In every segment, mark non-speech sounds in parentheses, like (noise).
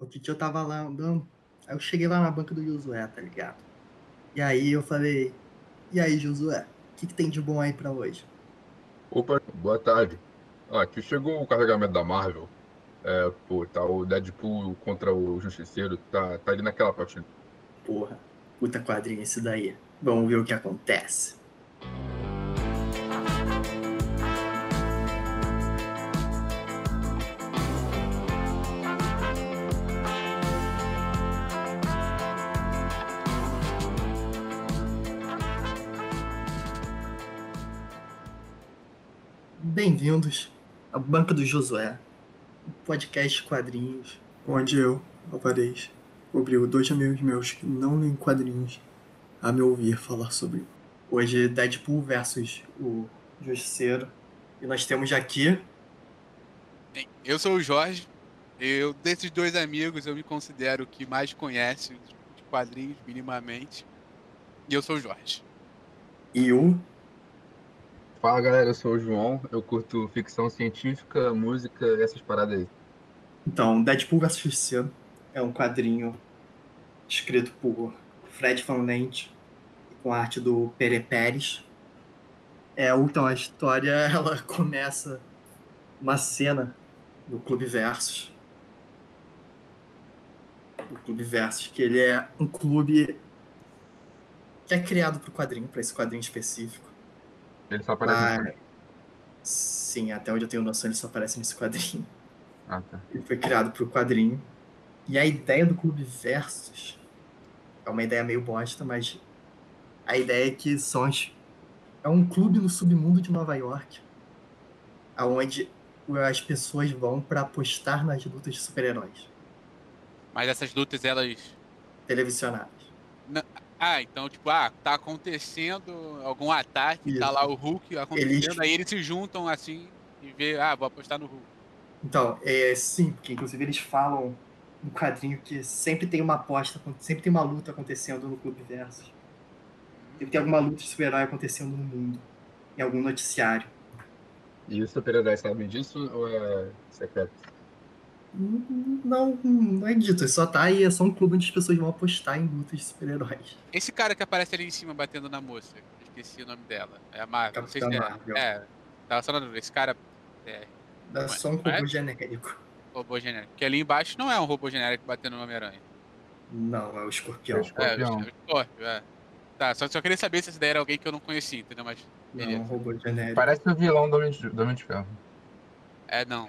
Outro dia eu tava lá andando, aí eu cheguei lá na banca do Josué, tá ligado? E aí eu falei, e aí, Josué, o que, que tem de bom aí pra hoje? Opa, boa tarde. Ah, aqui chegou o carregamento da Marvel. É, pô, tá o Deadpool contra o Justiceiro, tá, tá ali naquela parte. Porra, puta quadrinho esse daí. Vamos ver o que acontece. Bem-vindos à Banca do Josué, um podcast de quadrinhos, onde eu, Alvarez, obrigo dois amigos meus que não leem quadrinhos a me ouvir falar sobre. Hoje, Deadpool versus o Justiceiro. E nós temos aqui. Eu sou o Jorge. Eu, desses dois amigos, eu me considero o que mais conhece de quadrinhos, minimamente. E eu sou o Jorge. E o. Fala galera, eu sou o João, eu curto ficção científica, música e essas paradas aí. Então, Deadpool vs Justiceiro é um quadrinho escrito por Fred Van Lent com a arte do Pere Pérez. É, então, a história (laughs) ela começa uma cena do Clube Versus. Do Clube Versus, que ele é um clube que é criado para o quadrinho, para esse quadrinho específico. Ele só aparece. no Ah, sim, até onde eu tenho noção, ele só aparece nesse quadrinho. Ah, tá. Ele foi criado para o quadrinho. E a ideia do Clube Versus é uma ideia meio bosta, mas a ideia é que são as- é um clube no submundo de Nova York, aonde as pessoas vão para apostar nas lutas de super-heróis Mas essas lutas, elas. televisionadas. Ah, então, tipo, ah, tá acontecendo algum ataque, tá Isso. lá o Hulk acontecendo, Eles- aí eles se juntam assim e vê, ah, vou apostar no Hulk. Então, é sim, porque inclusive eles falam no quadrinho que sempre tem uma aposta, sempre tem uma luta acontecendo no Clube Versus. Sempre tem alguma luta de super-herói acontecendo no mundo, em algum noticiário. E os super-heróis sabem disso ou é secreto? Não, não é dito, só tá aí, é só um clube onde as pessoas vão apostar em lutas de super-heróis. Esse cara que aparece ali em cima batendo na moça, esqueci o nome dela. É a Marvel, não sei se é. Marvel. É, tava só na dúvida. Esse cara é É Não só um é? robô genérico. robô genérico. Porque ali embaixo não é um robô genérico batendo no Homem-Aranha. Não, é o escorpião. É o Escorpião. É, o Scorpio, é. Tá, só, só queria saber se essa daí era alguém que eu não conhecia, entendeu? Mas, Não, é um robô genérico. Parece o vilão do Homem de, do Homem de Ferro. É, não.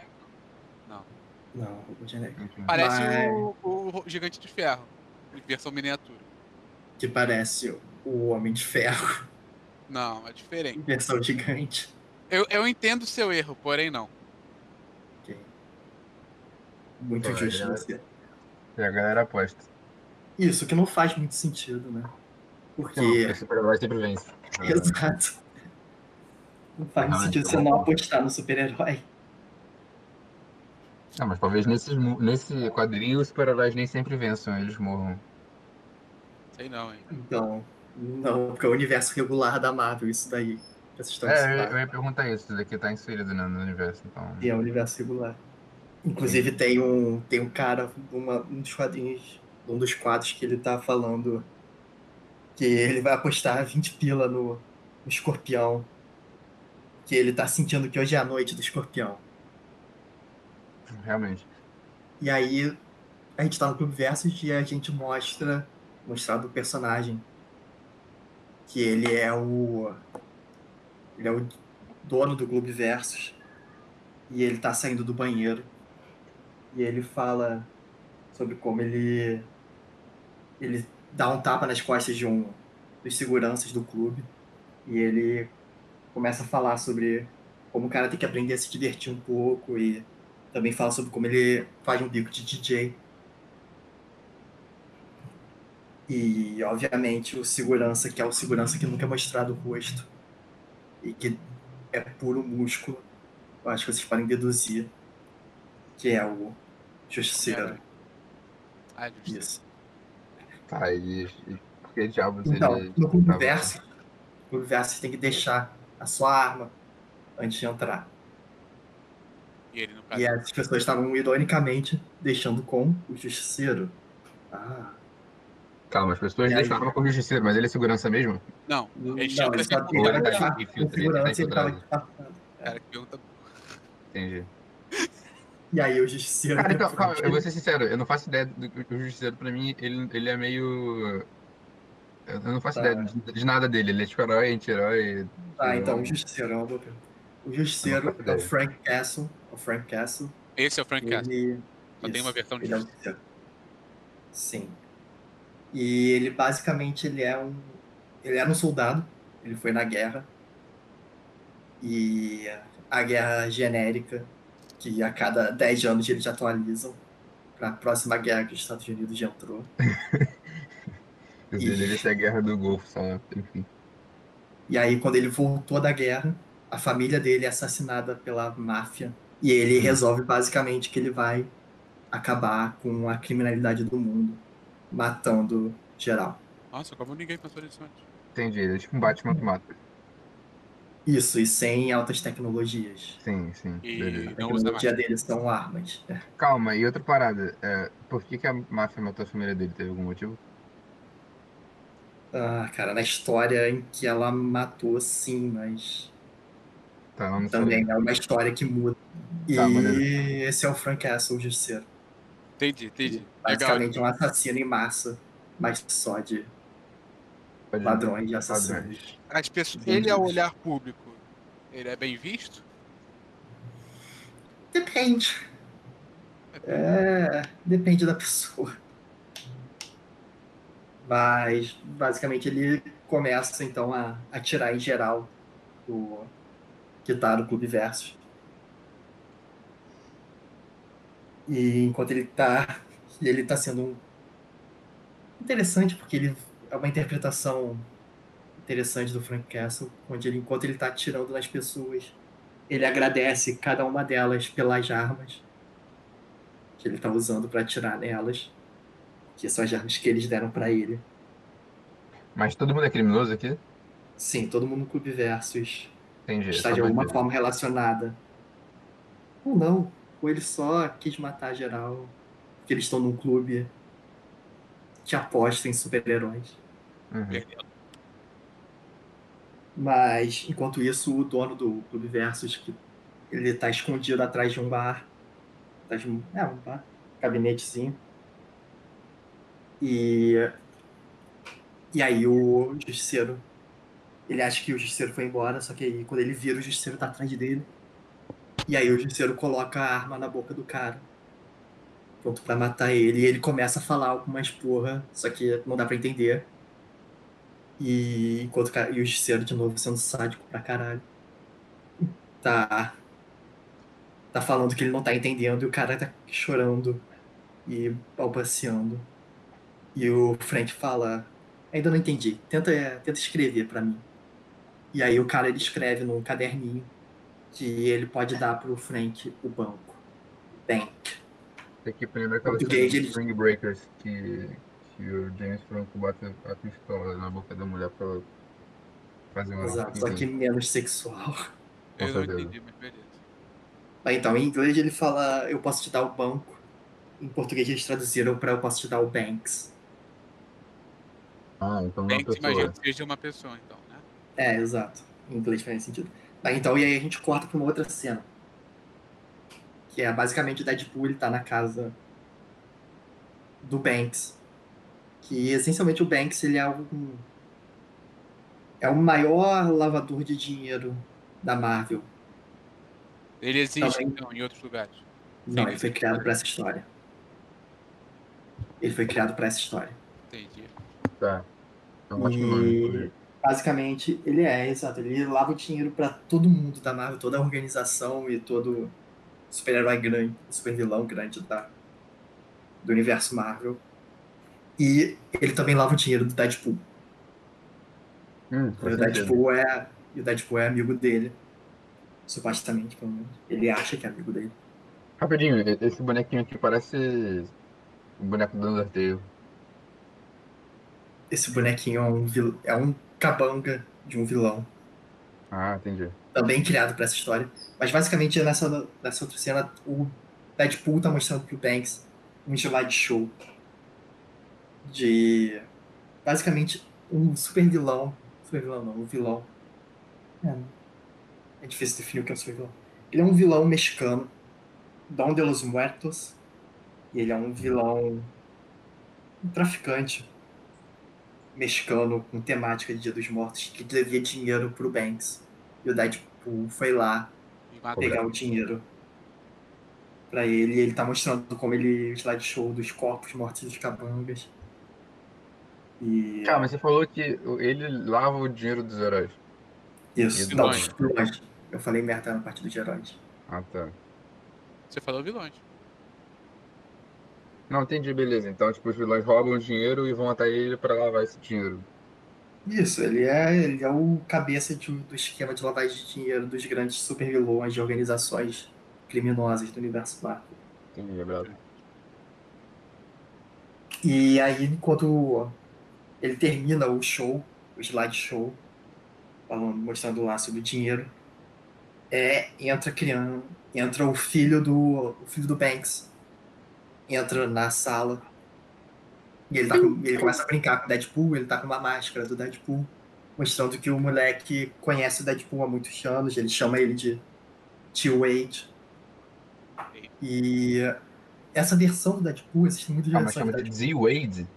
Não, é um robô genérico. Enfim. Parece Mas- o, o Gigante de Ferro, em versão miniatura. Que parece o Homem de Ferro, Não, é (laughs) em diferente. versão gigante. Eu, eu entendo o seu erro, porém não. Ok. Muito é- você. E a galera aposta. Isso, que não faz muito sentido, né? Porque. super-herói sempre vence. (laughs) Exato. Não faz Não, sentido então- você não apostar no super-herói. Não, mas talvez nesses mu- nesse quadrinho os super-heróis nem sempre vençam, eles morram. Sei não, hein. Então, não, porque é o universo regular da Marvel, isso daí. Essa história É, eu, eu ia perguntar isso, isso daqui tá inserido né, no universo, então. E é o universo regular. Inclusive tem um, tem um cara, uma, um dos quadrinhos, um dos quadros que ele tá falando que ele vai apostar 20 pila no, no escorpião. Que ele tá sentindo que hoje é a noite do escorpião. Realmente. E aí a gente tá no Clube Versus e a gente mostra, mostrado o personagem. Que ele é o. Ele é o dono do Clube Versus. E ele tá saindo do banheiro. E ele fala sobre como ele. Ele dá um tapa nas costas de um dos seguranças do clube. E ele começa a falar sobre como o cara tem que aprender a se divertir um pouco e também fala sobre como ele faz um bico de DJ. E, obviamente, o segurança, que é o segurança que nunca é mostrado o rosto e que é puro músculo, eu acho que vocês podem deduzir que é o Justiceiro. Ah, justo. Isso. Tá, e, e por que diabos Então, ele. no no Clube Versus tem que deixar a sua arma antes de entrar. E as pessoas estavam ironicamente deixando com o justiceiro. Ah. Calma, as pessoas E aí? deixaram com o justiceiro, mas ele é segurança mesmo? Não, Não, ele ele tinha tava, apresentado ele tava Ele tá com segurança e ele tava infiltrado. disfarçado. cara que pergunta. Entendi. E aí o justiceiro. Cara, então, calma, eu vou ser sincero, eu não faço ideia do que o justiceiro pra mim, ele, ele é meio. Eu não faço Tá. ideia de, de nada dele, ele é tipo herói, anti-herói. Tá, então, o justiceiro é uma boa pergunta. O justiceiro faço é o. Frank Castle. Frank Castle. Esse é o Frank Castle. Ele... Só tem uma versão ele é justiceiro. Sim. E ele basicamente ele é um. Ele era um soldado, ele foi na guerra. E a guerra genérica, que a cada 10 anos eles atualizam para a próxima guerra que os Estados Unidos já entrou. (laughs) Eu deveria ser a guerra do Golfo, só, enfim. E aí, quando ele voltou da guerra, a família dele é assassinada pela máfia. E ele resolve basicamente que ele vai acabar com a criminalidade do mundo, matando geral. Nossa, como ninguém pensou nisso antes. Entendi, ele é tipo um Batman que mata. Isso, e sem altas tecnologias. Sim, sim, E- beleza. A Não usa tecnologia deles são armas. É. Calma, e outra parada, é, por que, que a máfia matou a família dele? Teve algum motivo? Ah, cara, na história em que ela matou, sim, mas Tá, não também sei. é uma história que muda. E Tá, esse é o Frank Castle, o justiceiro. Entendi, entendi. Legal. Basicamente um assassino em massa, mas só de Pode- ladrões e assassinos. As pessoas, ele ao visto. olhar público, ele é bem visto? Depende. É, depende da pessoa. Mas, basicamente, ele começa, então, a atirar em geral o que tá no Clube Versus. E enquanto ele tá... (laughs) Ele tá sendo um... Interessante, porque ele é uma interpretação interessante do Frank Castle, onde ele, enquanto ele tá atirando nas pessoas, ele agradece cada uma delas pelas armas que ele tá usando para atirar nelas, que são as armas que eles deram para ele. Mas todo mundo é criminoso aqui? Sim, todo mundo no Clube Versus Entendi. está de alguma forma relacionada. Ou não, ou ele só quis matar geral, porque eles estão num clube que aposta em super-heróis. Uhum. Mas, enquanto isso, o dono do Clube Versus, que ele tá escondido atrás de um bar. Atrás de um, é, um bar. Gabinetezinho. E. E aí o justiceiro. Ele acha que o justiceiro foi embora, só que aí quando ele vira, o justiceiro tá atrás dele. E aí o justiceiro coloca a arma na boca do cara. Pronto pra matar ele. E ele começa a falar algumas porra, só que não dá pra entender. E enquanto e o justiceiro de novo sendo sádico pra caralho. Tá. Tá falando que ele não tá entendendo e o cara tá chorando e balbuciando. E o Frank fala: Ainda não entendi, tenta, tenta escrever pra mim. E aí o cara ele escreve num caderninho que ele pode dar pro Frank o banco. Bank. Tem que lembrar aquela Português, eles- Spring Breakers que, que o James Franco bate a pistola na boca da mulher pra fazer uma. Exato, só que menos sexual. Eu não entendi, mas beleza. Ah, Então, em inglês ele fala, eu posso te dar o banco. Em português eles traduziram para eu posso te dar o Banks. Ah, então que pessoa. imagina que seja uma pessoa, então, né? É, exato. Em inglês faz sentido. Tá, então, e aí a gente corta para uma outra cena. Que é basicamente o Deadpool, ele tá na casa do Banks. Que essencialmente o Banks, ele é um. É o maior lavador de dinheiro da Marvel. Ele existe, Também. então, em outros lugares. Não, Sim, ele foi criado para essa história. Ele foi criado para essa história. Entendi. Tá. É um ótimo nome, E. basicamente ele é, exato, ele lava o dinheiro pra todo mundo da Marvel, toda a organização e todo super-herói grande, super vilão grande da, do universo Marvel. E ele também lava o dinheiro do Deadpool. Hum, o. Deadpool é, o Deadpool é amigo dele. Supostamente, pelo menos. Ele acha que é amigo dele. Rapidinho, esse bonequinho aqui parece o boneco do Undertale. Esse bonequinho é um, é um cabanga de um vilão. Ah, entendi. também criado para essa história. Mas basicamente nessa, nessa outra cena, o Deadpool tá mostrando pro Banks um slideshow de basicamente um super vilão. Super vilão não, um vilão. É, é difícil definir o que é um super vilão. Ele é um vilão mexicano, Don de los Muertos. E ele é um vilão. um traficante mexicano com temática de Dia dos Mortos que devia dinheiro pro Banks. E o Deadpool foi lá pegar o dinheiro para ele. E ele tá mostrando como ele. o slideshow dos corpos mortos dos cabangas. E. Cara, mas você falou que ele lava o dinheiro dos heróis. Isso, não, dos vilões. Eu falei merda na parte dos heróis. Ah, tá. Você falou vilões. Não, entendi, beleza. Então, tipo, os vilões roubam o dinheiro e vão até ele pra lavar esse dinheiro. Isso, ele é, ele é o cabeça de- do esquema de lavagem de dinheiro dos grandes supervilões de organizações criminosas do universo Marvel. Entendi, lembrado. E aí, enquanto ele termina o show, o slideshow, falando, mostrando lá sobre o dinheiro, é, entra criança, entra o filho do o filho do Banks, entra na sala e ele, tá com- ele começa a brincar com o Deadpool, ele tá com uma máscara do Deadpool, mostrando que o moleque conhece o Deadpool há muitos anos, ele chama ele de Tio Wade. E essa versão do Deadpool, existem muitas Ah, mas chama de Deadpool. Z-Wade?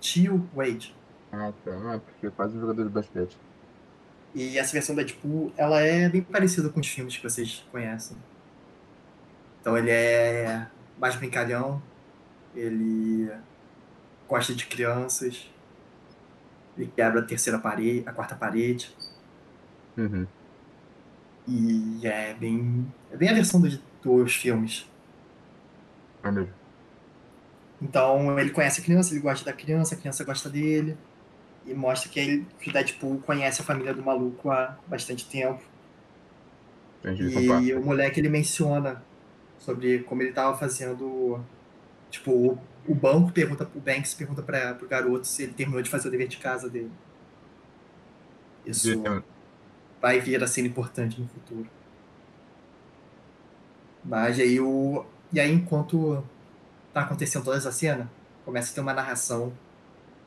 Tio Wade. Ah, tá. Ah, porque quase um jogador de basquete. E essa versão do Deadpool, ela é bem parecida com os filmes que vocês conhecem. Então ele é mais brincalhão, ele gosta de crianças, ele quebra a terceira parede, a quarta parede, Uhum. e é bem, é bem a versão dos, dos filmes. É mesmo. Então ele conhece a criança, ele gosta da criança, a criança gosta dele, e mostra que, ele, que o Deadpool conhece a família do maluco há bastante tempo. Entendi. E o moleque ele menciona sobre como ele tava fazendo. Tipo, o, o banco pergunta, o Banks pergunta para pro garoto se ele terminou de fazer o dever de casa dele. Isso E- vai vir a ser importante no futuro. Mas aí o. E aí enquanto tá acontecendo toda essa cena, começa a ter uma narração,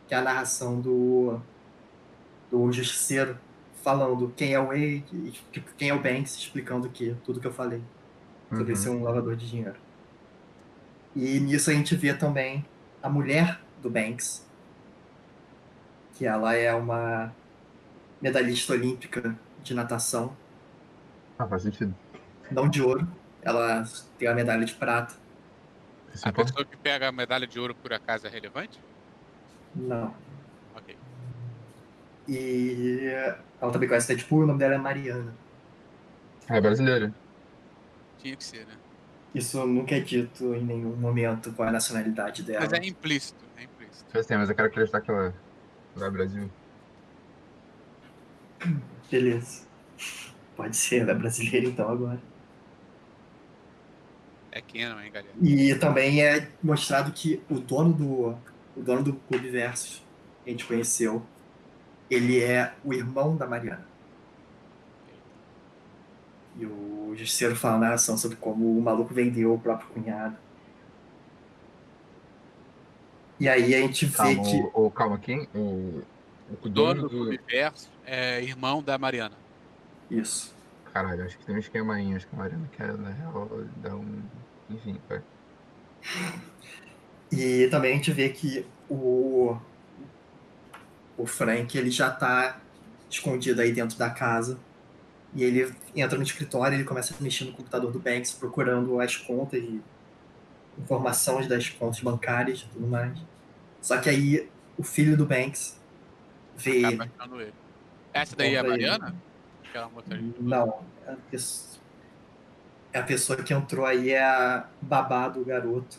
que é a narração do. do Justiceiro falando quem é o Wade, tipo, quem é o Banks, explicando que tudo que eu falei sobre Uhum. ser um lavador de dinheiro. E nisso a gente vê também a mulher do Banks, que ela é uma medalhista olímpica de natação, Ah, faz sentido. não de ouro, ela tem a medalha de prata. Isso A é pessoa que pega a medalha de ouro por acaso é relevante? Não. Ok. E ela também conhece Deadpool, o nome dela é Mariana. É brasileiro. Tinha que ser, né? Isso nunca é dito em nenhum momento qual é a nacionalidade dela. Mas é implícito, é implícito. Mas eu quero acreditar que ela vai ao Brasil. Beleza. Pode ser, ela é brasileira então agora. É canon, hein, galera? E também é mostrado que o dono do o dono do Clube Versus que a gente conheceu, ele é o irmão da Mariana. E o Justiceiro fala na narração sobre como o maluco vendeu o próprio cunhado. E aí a gente vê Calma, que. o, o- calma, quem? O, o O dono do do. universo é irmão da Mariana. Isso. Caralho, acho que tem um esquema aí, acho que a Mariana quer, na real, dar um. Enfim, vai. E também a gente vê que o, o Frank ele já tá escondido aí dentro da casa. E ele entra no escritório e ele começa a mexer no computador do Banks, procurando as contas e informações das contas bancárias e tudo mais. Só que aí o filho do Banks vê Acaba ele. ele. Essa daí é a ele. Mariana? Aquela motorista. Não, é a, pessoa, é a pessoa que entrou aí é a babá do garoto.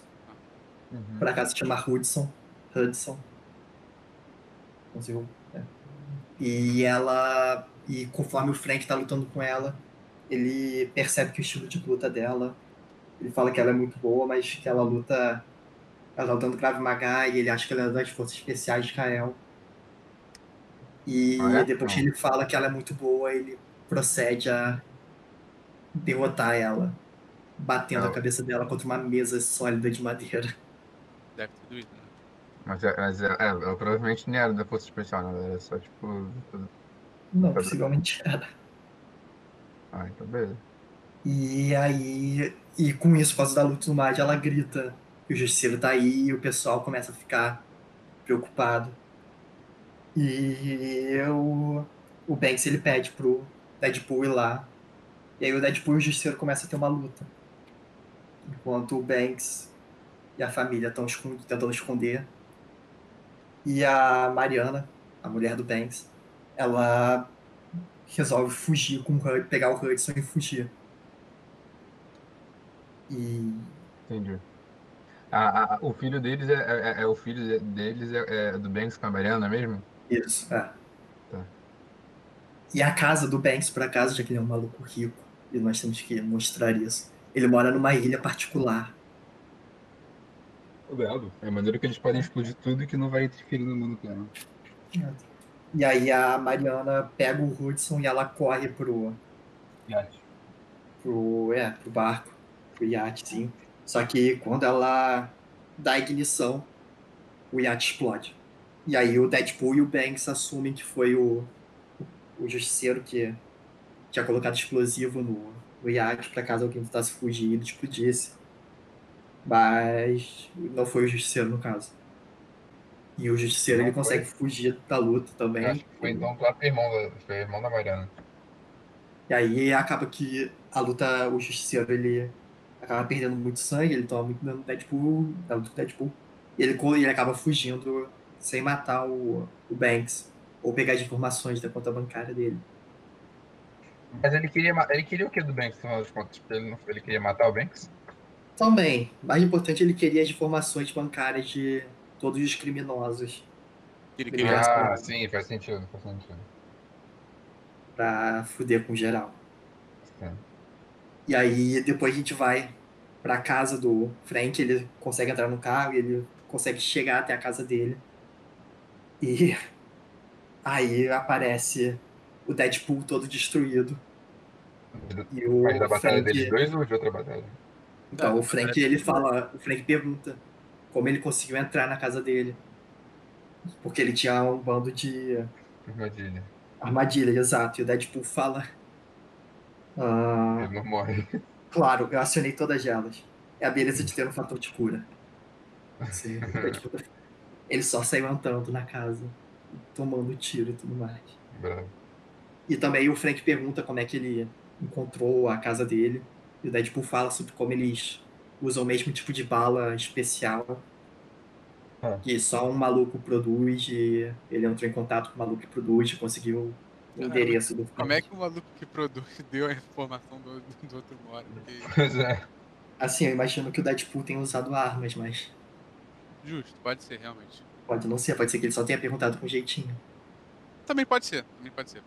Por acaso se chama Hudson. Hudson. Não sei. E ela. E conforme o Frank tá lutando com ela, ele percebe que o estilo de luta dela. Ele fala que ela é muito boa, mas que ela luta. Ela tá lutando Krav Maga e ele acha que ela é das forças especiais de Kael. E Ah, é? depois que Não. ele fala que ela é muito boa, ele procede a derrotar ela, batendo Ah. a cabeça dela contra uma mesa sólida de madeira. Deve ter doído, né? Mas, é, mas é, é, ela provavelmente nem era da Força Especial, não. Era só tipo. Não, possivelmente era. Ah, então beleza. E aí, e com isso, por causa da luta no mar, ela grita que o justiceiro tá aí e o pessoal começa a ficar preocupado. E o, o Banks ele pede pro Deadpool ir lá. E aí o Deadpool e o justiceiro começam a ter uma luta. Enquanto o Banks e a família estão tentando esconder. E a Mariana, a mulher do Banks, ela resolve fugir com o Hud, pegar o Hudson e fugir. E Entendi. Ah, ah, o filho deles é, é, é- o filho deles é, é do Banks com a Mariana mesmo? isso, é. Tá. E a casa do Banks, por acaso, já que ele é um maluco rico, e nós temos que mostrar isso. Ele mora numa ilha particular. É a maneira que eles podem explodir tudo e que não vai interferir no mundo plano. E aí a Mariana pega o Hudson e ela corre pro, pro, é, pro barco, pro iatezinho. Só que quando ela dá ignição, o iate explode. E aí o Deadpool e o Banks assumem que foi o, o justiceiro que tinha colocado explosivo no, no iate para caso alguém tentasse fugir e explodisse. Mas não foi o justiceiro no caso. E o justiceiro Não ele foi? consegue fugir da luta também. Acho que foi então o próprio irmão da, foi irmão da Mariana. E aí acaba que a luta, o justiceiro, ele acaba perdendo muito sangue, ele toma muito dano do Deadpool, da luta do Deadpool, e ele, ele acaba fugindo sem matar o, o Banks, ou pegar as informações da conta bancária dele. Mas ele queria, ele queria o que do Banks, no final das contas? Ele, ele queria matar o Banks? Também, mais importante, ele queria as informações bancárias de todos os criminosos Ele queria. Ah, sim, faz sentido, faz sentido. pra fuder com geral. Sim. E aí depois a gente vai pra casa do Frank, ele consegue entrar no carro, ele consegue chegar até a casa dele. E (laughs) aí aparece o Deadpool todo destruído. E o Mas da batalha Frank, deles dois ou de outra batalha? Então, o Frank ele fala, o Frank pergunta como ele conseguiu entrar na casa dele. Porque ele tinha um bando de Armadilha. armadilha, exato. E o Deadpool fala ah, Ele não morre. Claro, eu acionei todas elas. É a beleza de ter um fator de cura. Sim, (laughs) tipo, ele só saiu entrando na casa, tomando tiro e tudo mais. Bravo. E também o Frank pergunta como é que ele encontrou a casa dele. E o Deadpool fala sobre como eles usam o mesmo tipo de bala especial Ah. que só um maluco produz. E ele entrou em contato com o maluco que produz e conseguiu o Caramba, endereço do Como é que o maluco que produz (laughs) deu a informação do, do outro mora? (laughs) Porque, Pois é. Assim, eu imagino que o Deadpool tenha usado armas, mas justo, pode ser, realmente. pode não ser. Pode ser que ele só tenha perguntado com jeitinho. Também pode ser, também pode ser.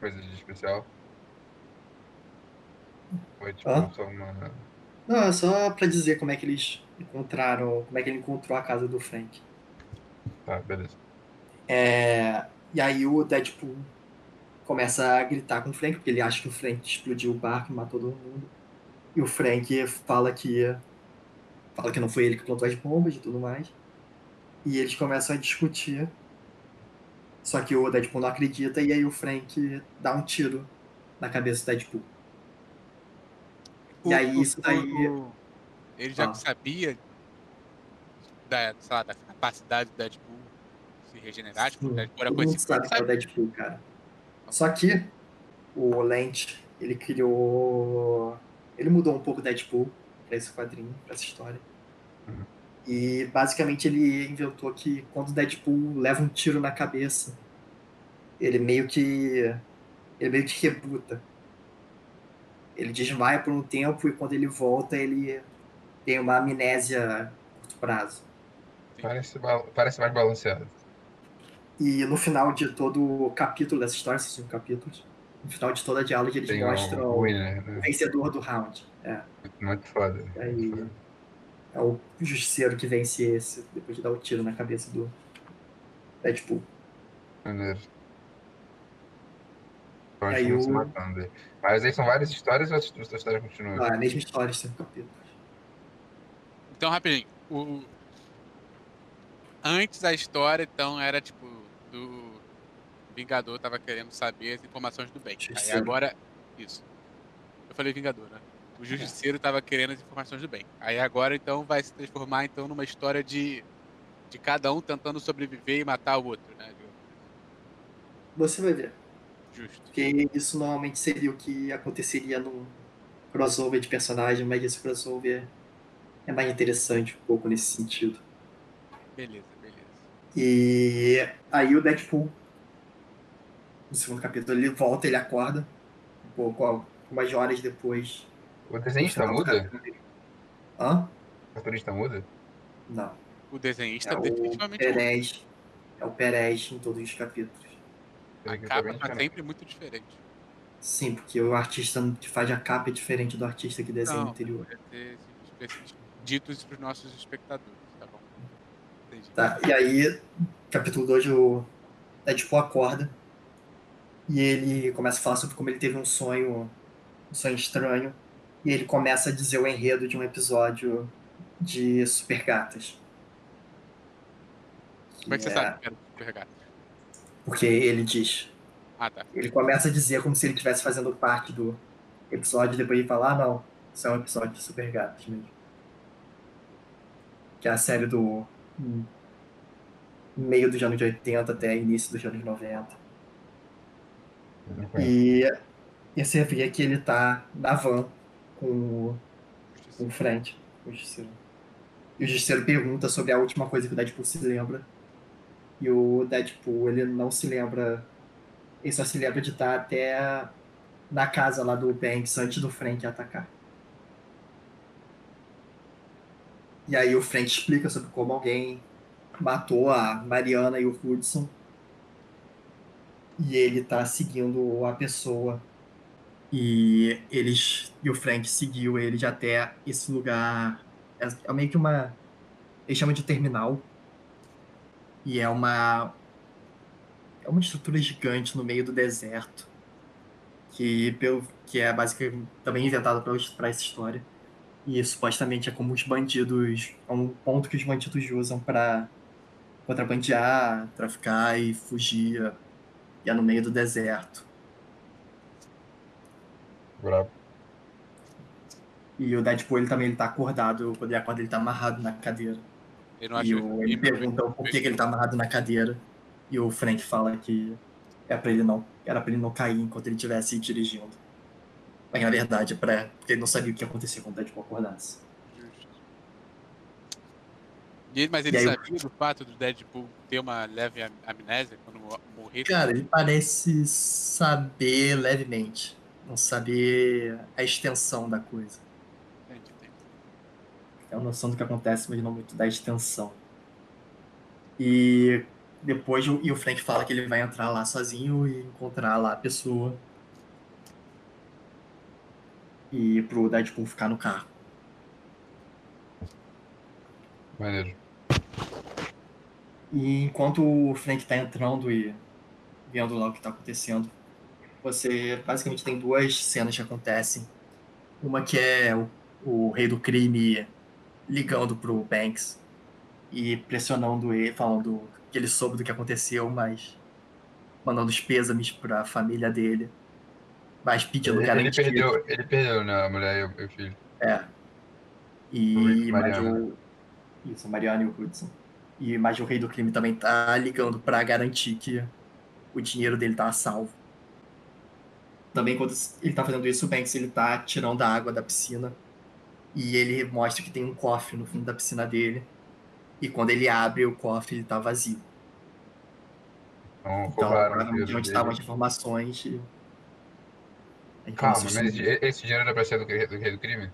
Coisa de especial. Foi tipo só uma. Não, é só pra dizer como é que eles encontraram, como é que ele encontrou a casa do Frank. Tá, beleza. É, e aí o Deadpool começa a gritar com o Frank, porque ele acha que o Frank explodiu o barco e matou todo mundo. E o Frank fala que fala que não foi ele que plantou as bombas e tudo mais. E eles começam a discutir. Só que o Deadpool não acredita e aí o Frank dá um tiro na cabeça do Deadpool. E aí, isso daí- o- ele já Ah. sabia da, lá, da capacidade do Deadpool se regenerar, tipo, o Deadpool era conhecido sabe que é o Deadpool, cara. Só que o Lent, ele criou. Ele mudou um pouco o Deadpool pra esse quadrinho, pra essa história. Uhum. E basicamente ele inventou que quando o Deadpool leva um tiro na cabeça, ele meio que. Ele meio que rebuta. Ele desmaia por um tempo e quando ele volta, ele tem uma amnésia a curto prazo. Parece, parece mais balanceado. E no final de todo o capítulo dessa história, esses cinco capítulos, no final de toda a diálogo eles Tem um mostram o winner, né? vencedor do round. É, Muito foda. aí é o justiceiro que vence esse, depois de dar o tiro na cabeça do Deadpool. Maneiro. Pode Aí se o- matando. Mas aí são várias histórias ou a história continua? Ah, a mesma história, cinco capítulos. Então, rapidinho. O... Antes a história, então, era tipo do Vingador tava querendo saber as informações do bem. Aí agora. Isso. Eu falei Vingador, né? O Justiceiro tava querendo as informações do bem. Aí agora, então, vai se transformar então numa história de, de cada um tentando sobreviver e matar o outro, né? Você vai ver. Justo. Porque isso normalmente seria o que aconteceria num crossover de personagem, mas esse crossover é mais interessante um pouco nesse sentido. Beleza, beleza. E aí o Deadpool, no segundo capítulo, ele volta, ele acorda, um pouco, umas horas depois. O desenhista muda? Hã? O cartunista muda? Não. O desenhista É o definitivamente muda. Perez. É o Perez em todos os capítulos. A capa tá sempre muito diferente. Sim, porque o artista que faz a capa é diferente do artista que desenha o interior. Esses ditos para os nossos espectadores, tá bom? Entendi. Tá, e aí, capítulo 2, o Deadpool acorda e ele começa a falar sobre como ele teve um sonho, um sonho estranho, e ele começa a dizer o enredo de um episódio de Super Gatas. Como é que você É, sabe que era Super Gato? Porque ele diz. Ah, tá. Ele começa a dizer como se ele estivesse fazendo parte do episódio, e depois ele fala, ah não, isso é um episódio de Super Gatos mesmo. Que é a série do hum, meio dos anos 80 até início dos anos 90. Não conheço. E, e você vê que ele tá na van com o, com o Frank, o Justiceiro. E o Justiceiro pergunta sobre a última coisa que o Deadpool se lembra. E o Deadpool, ele não se lembra. Ele só se lembra de estar até na casa lá do Banks antes do Frank atacar. E aí o Frank explica sobre como alguém matou a Mariana e o Hudson. E ele tá seguindo a pessoa. E eles. E o Frank seguiu eles até esse lugar. É, é meio que uma. Eles chamam de terminal. E é uma. É uma estrutura gigante no meio do deserto. Que, pelo, que é basicamente também inventada para essa história. E supostamente é como os bandidos. É um ponto que os bandidos usam para contrabandear, traficar e fugir. E é no meio do deserto. Brabo. E o Deadpool ele também ele tá acordado. Quando ele acorda, ele tá amarrado na cadeira. E o, ele pergunta por que, que ele tá amarrado na cadeira. E o Frank fala que é pra ele não. Era pra ele não cair enquanto ele estivesse dirigindo. Mas na verdade é pra, porque ele não sabia o que ia acontecer quando o Deadpool acordasse. E mas ele aí o- sabia do fato do Deadpool ter uma leve am- amnésia quando mo- morrer? Cara, ele parece saber levemente. Não saber a extensão da coisa. Tem uma noção do que acontece, mas não muito da extensão. E depois o, e o Frank fala que ele vai entrar lá sozinho e encontrar lá a pessoa. E pro Deadpool ficar no carro. Maneiro. E enquanto o Frank tá entrando e vendo lá o que tá acontecendo, você basicamente tem duas cenas que acontecem. Uma que é o, o rei do crime ligando pro Banks e pressionando ele, falando que ele soube do que aconteceu, mas mandando os pêsames pra família dele, mas pedindo Ele, ele garantia. perdeu, ele perdeu, né? A mulher e o, filho. É. E mas o. Isso, Mariana e o Hudson. E mas o rei do crime também tá ligando pra garantir que o dinheiro dele tá salvo. Também quando ele tá fazendo isso, o Banks ele tá tirando a água da piscina. E ele mostra que tem um cofre no fundo da piscina dele. E quando ele abre o cofre, ele tá vazio. Então, Então, provavelmente onde estavam as informações. E... Calma, mas esse dinheiro era pra ser do, rei- do rei do crime?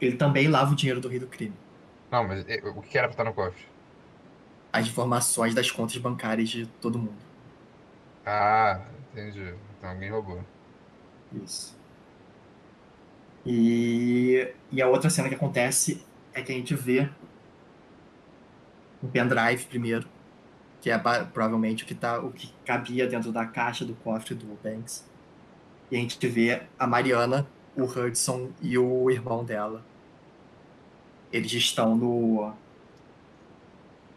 Ele também lava o dinheiro do rei do crime. Não, mas o que era pra estar no cofre? As informações das contas bancárias de todo mundo. Ah, entendi. Então alguém roubou. Isso. E, e a outra cena que acontece é que a gente vê um pendrive primeiro que é provavelmente o que, tá, o que cabia dentro da caixa do cofre do Banks. E a gente vê a Mariana, o Hudson e o irmão dela. Eles estão no,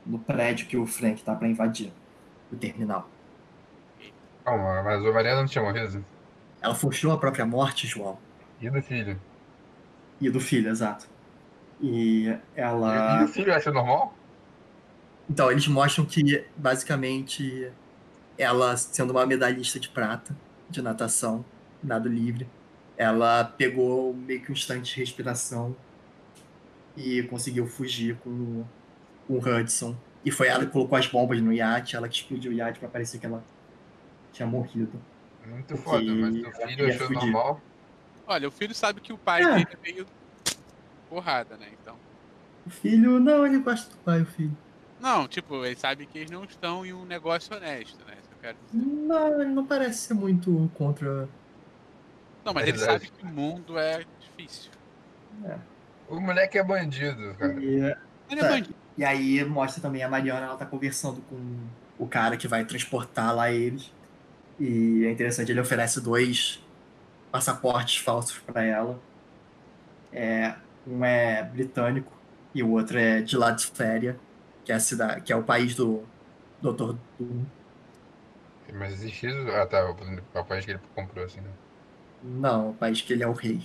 no prédio que o Frank tá para invadir, o terminal. Calma, mas o Mariana não tinha morrido? Ela forçou a própria morte, João. E do filho? E do filho, exato. E E, ela. e o filho acha normal? Então, eles mostram que, basicamente, ela, sendo uma medalhista de prata de natação, nado livre, ela pegou meio que um instante de respiração e conseguiu fugir com, o- Hudson. E foi ela que colocou as bombas no iate, ela que explodiu o iate pra parecer que ela tinha morrido. Muito foda, mas o filho achou normal. Olha, o filho sabe que o pai É. dele é meio porrada, né? Então. O filho, não, ele gosta do pai, o filho. Não, tipo, ele sabe que eles não estão em um negócio honesto, né? Isso eu quero dizer. Não, ele não parece ser muito contra. Não, mas ele Verdade. sabe que o mundo é difícil. O moleque é bandido, cara. E, Ele é Tá. bandido. E aí mostra também a Mariana, ela tá conversando com o cara que vai transportar lá eles. E é interessante, ele oferece dois passaportes falsos pra ela. É, um é britânico e o outro é de Latiféria, que é a cidade, que é o país do Dr. Doom. Mas existe isso? Ah, tá. O o país que ele comprou, assim, né? Não, o país que ele é o rei.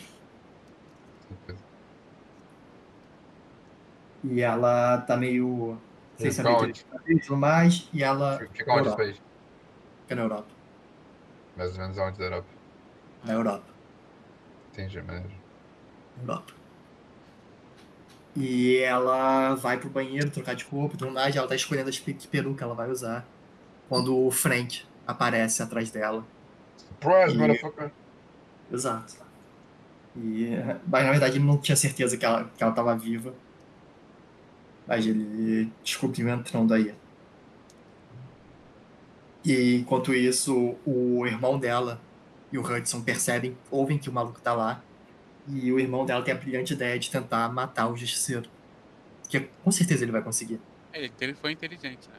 E ela tá meio sem saber tudo mais, e ela Fica onde esse país? fica na Europa. Mais ou menos aonde da Europa. Na Europa. Entendi, maneiro. Europa. E ela vai pro banheiro trocar de roupa e tudo mais, ela tá escolhendo as que peruca ela vai usar. Quando o Frank aparece atrás dela. Surprise, E- motherfucker! Exato. E, mas na verdade ele não tinha certeza que ela, que ela tava viva. Mas ele descobriu entrando aí. E enquanto isso, o irmão dela e o Hudson percebem, ouvem que o maluco tá lá. E o irmão dela tem a brilhante ideia de tentar matar o justiceiro. Que com certeza ele vai conseguir. Ele, ele foi inteligente, né?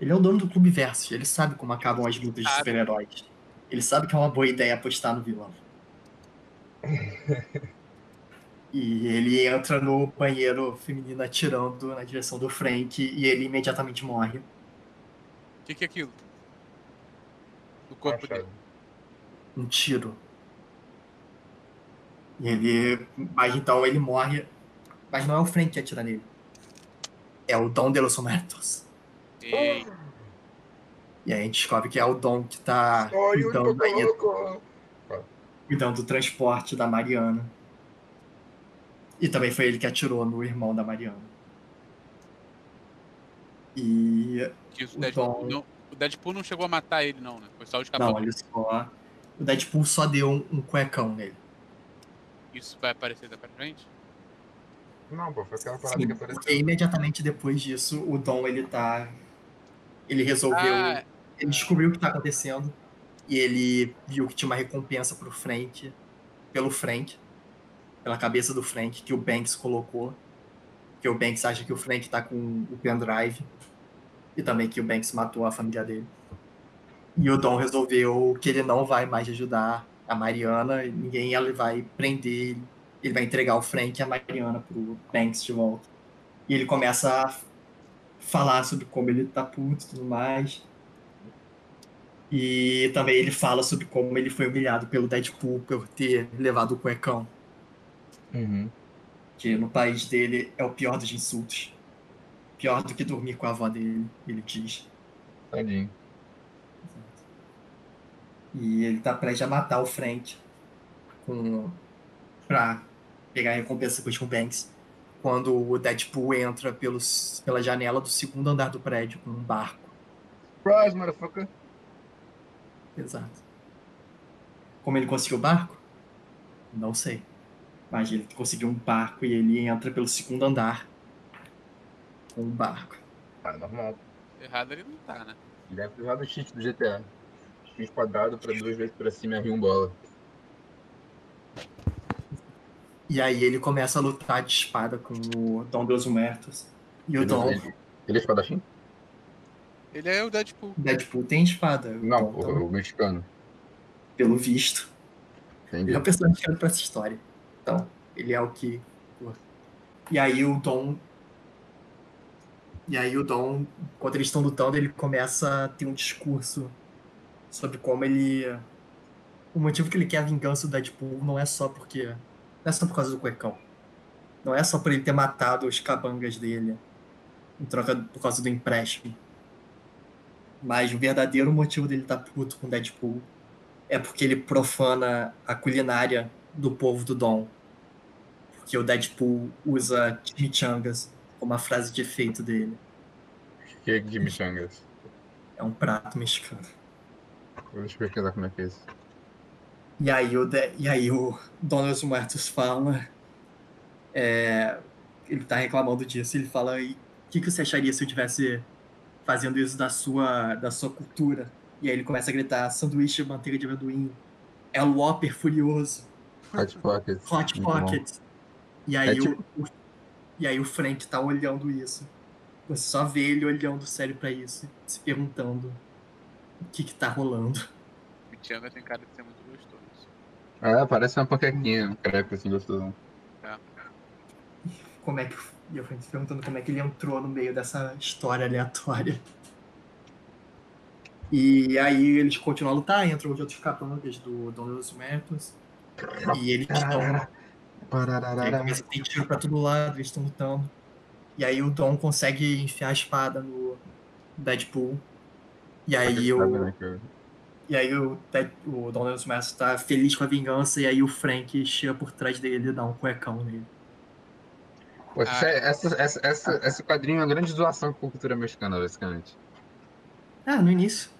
Ele é o dono do Clube Versus, ele sabe como acabam as lutas de super-heróis. Ele sabe que é uma boa ideia apostar no vilão. (laughs) e ele entra no banheiro feminino atirando na direção do Frank e ele imediatamente morre. O que, que é aquilo? O corpo dele. Um tiro. E ele. Mas então ele morre. Mas não é o Frank que atira nele. É o Dom de los Muertos. E E aí a gente descobre que é o Dom que tá cuidando, ainda- louco! cuidando do transporte da Mariana. E também foi ele que atirou no irmão da Mariana. E. que o O Deadpool, Dom- não, o Deadpool não chegou a matar ele, não, né? Foi só o Não, escapamento. ele só. O Deadpool só deu um, um cuecão nele. Isso vai aparecer da pra frente? Não, pô, foi aquela parada Sim, que porque apareceu. imediatamente depois disso, o Dom ele tá. Ele resolveu. Ah, Ele descobriu o que tá acontecendo. E ele viu que tinha uma recompensa pro Frank. Pelo Frank. Pela cabeça do Frank, que o Banks colocou. Que o Banks acha que o Frank tá com o pendrive. E também que o Banks matou a família dele. E o Dom resolveu que ele não vai mais ajudar a Mariana. e Ninguém ele vai prender ele. Ele vai entregar o Frank e a Mariana pro Banks de volta. E ele começa a falar sobre como ele tá puto e tudo mais. E também ele fala sobre como ele foi humilhado pelo Deadpool por ter levado o cuecão. Uhum. Que no país dele é o pior dos insultos. Pior do que dormir com a avó dele, ele diz. Tadinho. E ele tá prestes a matar o Frank com... pra pegar a recompensa com o Banks. Quando o Deadpool entra pelos... pela janela do segundo andar do prédio com um barco. Surprise, motherfucker! Exato. Como ele conseguiu o barco? Não sei. Mas ele conseguiu um barco e ele entra pelo segundo andar com um barco. Ah, normal. errado ele não tá, né? Deve ter usado o cheat do GTA. X quadrado pra duas vezes pra cima e R1 bola. E aí ele começa a lutar de espada com o Dom dos Muertos. E o Ele, Dom, ele, ele é espadachim? Ele é o Deadpool. Deadpool tem espada. Não, Então, o, o mexicano. pelo visto. Entendi. É o personagem criado pra essa história. Então, ele é o que. E aí o Dom. E aí o Dom, quando eles estão lutando, ele começa a ter um discurso sobre como ele. O motivo que ele quer a vingança do Deadpool não é só porque. Não é só por causa do cuecão. Não é só por ele ter matado os cabangas dele em troca por causa do empréstimo. Mas o verdadeiro motivo dele estar puto com o Deadpool é porque ele profana a culinária do povo do Dom. Porque o Deadpool usa chimichangas como a frase de efeito dele. Que é de michangas. É um prato mexicano. Deixa eu pesquisar como é que é isso. E aí o, De- e aí o Donald Muertos fala. é, ele tá reclamando disso. Ele fala: "E o que, que você acharia se eu tivesse fazendo isso da sua, da sua cultura? E aí ele começa a gritar: sanduíche de manteiga de amendoim. É o Whopper furioso. Hot Pocket. Hot Muito bom. Pocket. E aí, É tipo- o, o- e aí o Frank tá olhando isso. Você só vê ele olhando sério pra isso, se perguntando o que que tá rolando. O Michanga tem cara de ser muito gostoso. É, parece uma panquequinha, um crepe assim gostoso. Como é que. E Frank se perguntando como é que ele entrou no meio dessa história aleatória. E aí eles continuam a lutar, entram os outros capangas do Dom dos Mertos. E eles estão. E aí começa a ter tiro pra todo lado, eles estão lutando. E aí o Dom consegue enfiar a espada no Deadpool. E aí o, e aí o, o Dom dos Mestres tá feliz com a vingança, e aí o Frank chega por trás dele e dá um cuecão nele. Pô, essa, essa, essa, essa- esse quadrinho é uma grande doação com a cultura mexicana, basicamente. Ah, no início.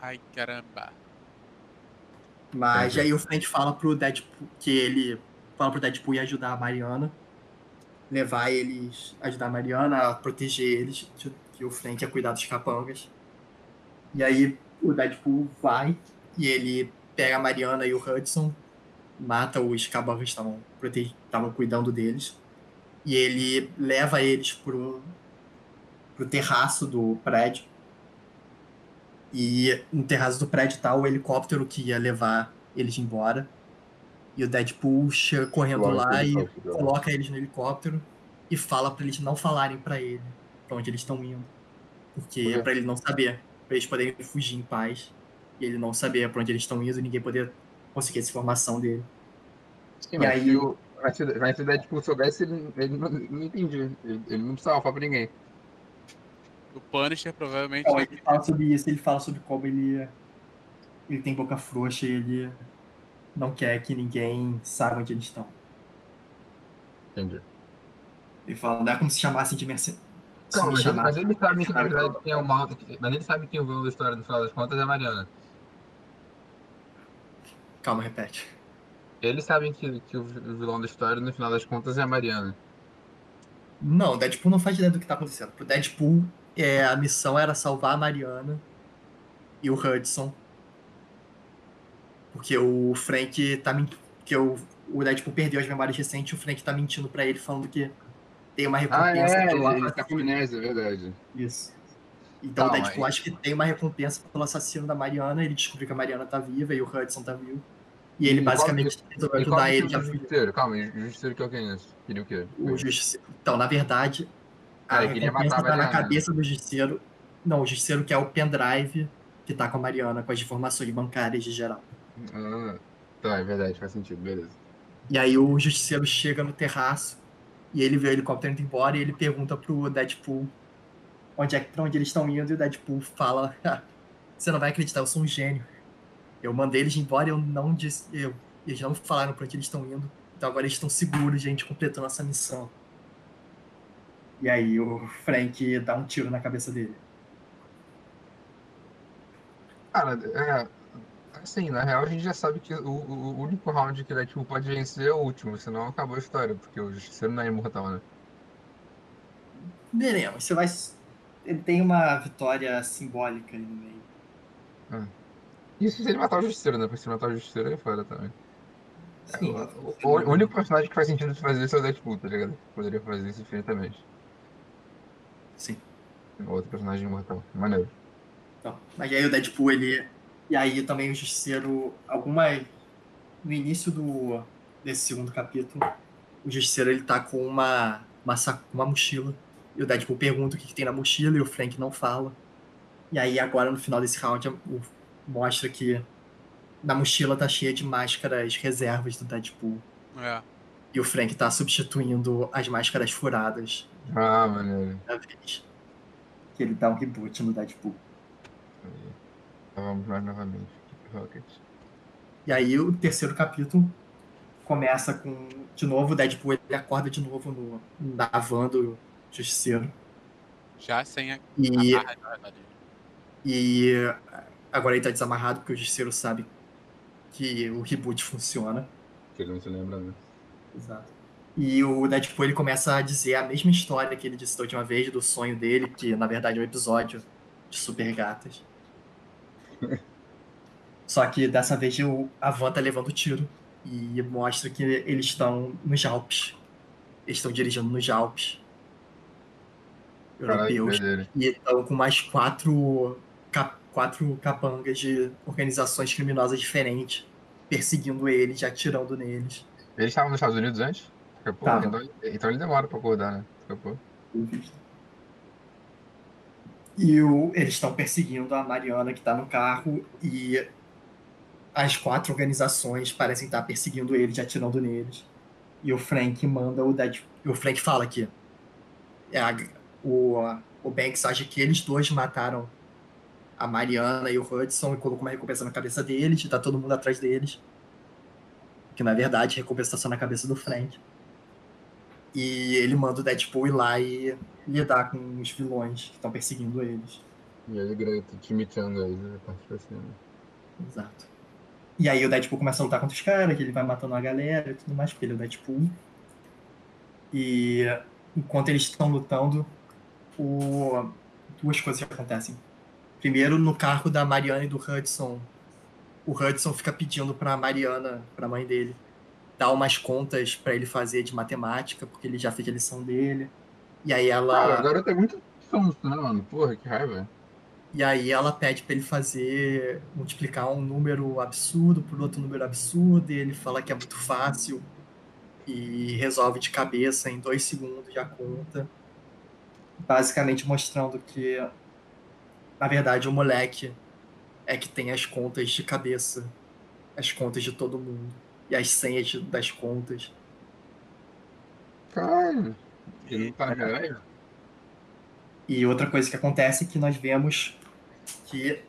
Ai, caramba. Mas aí o Frank fala pro Deadpool que ele fala pro Deadpool ir ajudar a Mariana. Levar eles, ajudar a Mariana a proteger eles, que- que o Frank ia cuidar dos capangas. E aí o Deadpool vai e ele pega a Mariana e o Hudson, mata os capangas que estavam estavam cuidando deles. E ele leva eles pro, pro terraço do prédio. E no terraço do prédio tá o helicóptero que ia levar eles embora. E o Deadpool chega correndo Claro, lá e helicóptero. coloca eles no helicóptero e fala pra eles não falarem pra ele pra onde eles estão indo. Porque Por quê? é pra ele não saber, pra eles poderem fugir em paz. E ele não saber pra onde eles estão indo e ninguém poder conseguir essa informação dele. Sim, E mas aí- se o, mas se, mas se o Deadpool soubesse, ele, ele não, não entendia. Ele, ele não precisava falar pra ninguém. O Punisher provavelmente. Então, ele fala sobre isso, ele fala sobre como ele, ele tem boca frouxa e ele não quer que ninguém saiba onde eles estão. Entendi. Ele fala, não é como se chamassem de mercenários. Mas, ele- mas ele sabe que na verdade quem é o mal. Mas ele sabe que o vilão da história no final das contas é a Mariana. Calma, repete. Eles sabem que, que o vilão da história no final das contas é a Mariana. Não, o Deadpool não faz ideia do que tá acontecendo. Pro Deadpool, é, a missão era salvar a Mariana e o Hudson. Porque o Frank tá mentindo. Porque o, o Deadpool perdeu as memórias recentes e o Frank tá mentindo pra ele, falando que tem uma Ah, recompensa é, pelo ele tá assassino. com amnésia, é verdade. Isso. Então o Deadpool acha que tem uma recompensa pelo assassino da Mariana, ele descobriu que a Mariana tá viva e o Hudson tá vivo. E ele E qual basicamente resolveu E ajudar é ele o motivo do justiceiro? Calma, o justiceiro que é o que é isso? Queria o quê? o justiceiro. Então, na verdade, a Ah, ele queria recompensa a tá na cabeça do justiceiro. Não, o justiceiro que é o pendrive que tá com a Mariana, com as informações bancárias de geral. Ah, tá, é verdade, faz sentido, beleza. E aí o justiceiro chega no terraço e ele vê o helicóptero indo embora e ele pergunta pro Deadpool onde é, pra onde eles estão indo e o Deadpool fala, "Ah, você não vai acreditar, eu sou um gênio. Eu mandei eles embora eu não disse, eu, eles não falaram pra onde eles estão indo. Então agora eles estão seguros, gente, completando essa missão. E aí o Frank dá um tiro na cabeça dele. Cara, é. Assim, na real a gente já sabe que o, o- único round que o Deadpool pode vencer é o último, senão acabou a história, porque o Justiceiro não é imortal, né? Veremos, você vai. Ele tem uma vitória simbólica ali no meio. Isso se ele matar o Justiceiro, né? Porque se matar o Justiceiro aí fora também. Sim, o, o- o único personagem que faz sentido de fazer isso é o Deadpool, tá ligado? Poderia fazer isso infinitamente. sim. outro personagem imortal. Maneiro. Então, mas aí o Deadpool, ele. E aí também o Justiceiro. Alguma. No início do, desse segundo capítulo, o Justiceiro ele tá com uma, uma, sac- uma mochila. E o Deadpool pergunta o que, que tem na mochila e o Frank não fala. E aí agora no final desse round o- mostra que na mochila tá cheia de máscaras reservas do Deadpool. É. E o Frank tá substituindo as máscaras furadas Ah, maneiro. Que ele dá um reboot no Deadpool. Então vamos lá novamente. Keep Rocket. E aí o terceiro capítulo começa com, de novo, o Deadpool ele acorda de novo no, na van do Justiceiro. Já sem a E, verdade. e agora ele tá desamarrado porque o Justiceiro sabe que o reboot funciona. Que ele não se lembra, né? Exato. E o Deadpool ele começa a dizer a mesma história que ele disse da última vez, do sonho dele, que na verdade é um episódio de Super Gatas. (laughs) Só que dessa vez o, a van tá levando tiro. E mostra que eles estão nos Alpes. Eles estão dirigindo nos Alpes. Europeus. E estão com mais quatro, cap- quatro capangas de organizações criminosas diferentes perseguindo eles e atirando neles. Eles estavam nos Estados Unidos antes? Então, ele- então ele demora pra acordar, né? Fica, pô. E o- eles estão perseguindo a Mariana que está no carro e as quatro organizações parecem estar perseguindo eles, atirando neles. E o Frank manda o Deadpool. E o Frank fala que é a- o, o Banks acha que eles dois mataram a Mariana e o Hudson e colocou uma recompensa na cabeça deles e tá todo mundo atrás deles. Que na verdade recompensa tá só na cabeça do Frank. E ele manda o Deadpool ir lá e lidar com os vilões que estão perseguindo eles. E ele grita, Chimichanga aí, né? Parte pra cima. Exato. E aí o Deadpool começa a lutar contra os caras, que ele vai matando a galera e tudo mais, porque ele é o Deadpool. E enquanto eles estão lutando, o... duas coisas acontecem. Primeiro, no carro da Mariana e do Hudson, o Hudson fica pedindo pra Mariana, pra mãe dele, dar umas contas pra ele fazer de matemática, porque ele já fez a lição dele. E aí ela. Cara, a garota é muito sonsa, né, mano? Porra, que raiva. E aí ela pede pra ele fazer, multiplicar um número absurdo por outro número absurdo, e ele fala que é muito fácil e resolve de cabeça em dois segundos já conta. Basicamente mostrando que, na verdade, o moleque é que tem as contas de cabeça, as contas de todo mundo e as senhas de- das contas. Caralho. Ele não tá velho. E outra coisa que acontece é que nós vemos que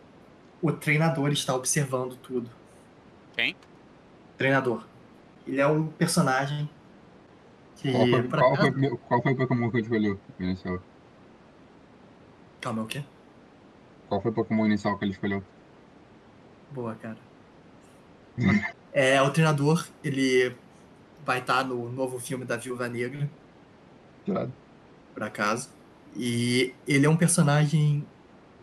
o treinador está observando tudo. Quem? Treinador. Ele é um personagem que. Qual foi, qual, foi, qual foi o Pokémon que ele escolheu inicial? Calma, é o quê? Qual foi o Pokémon inicial que ele escolheu? Boa, cara. (laughs) é, o treinador, ele vai estar no novo filme da Viúva Negra, Tirado. por acaso. E ele é um personagem.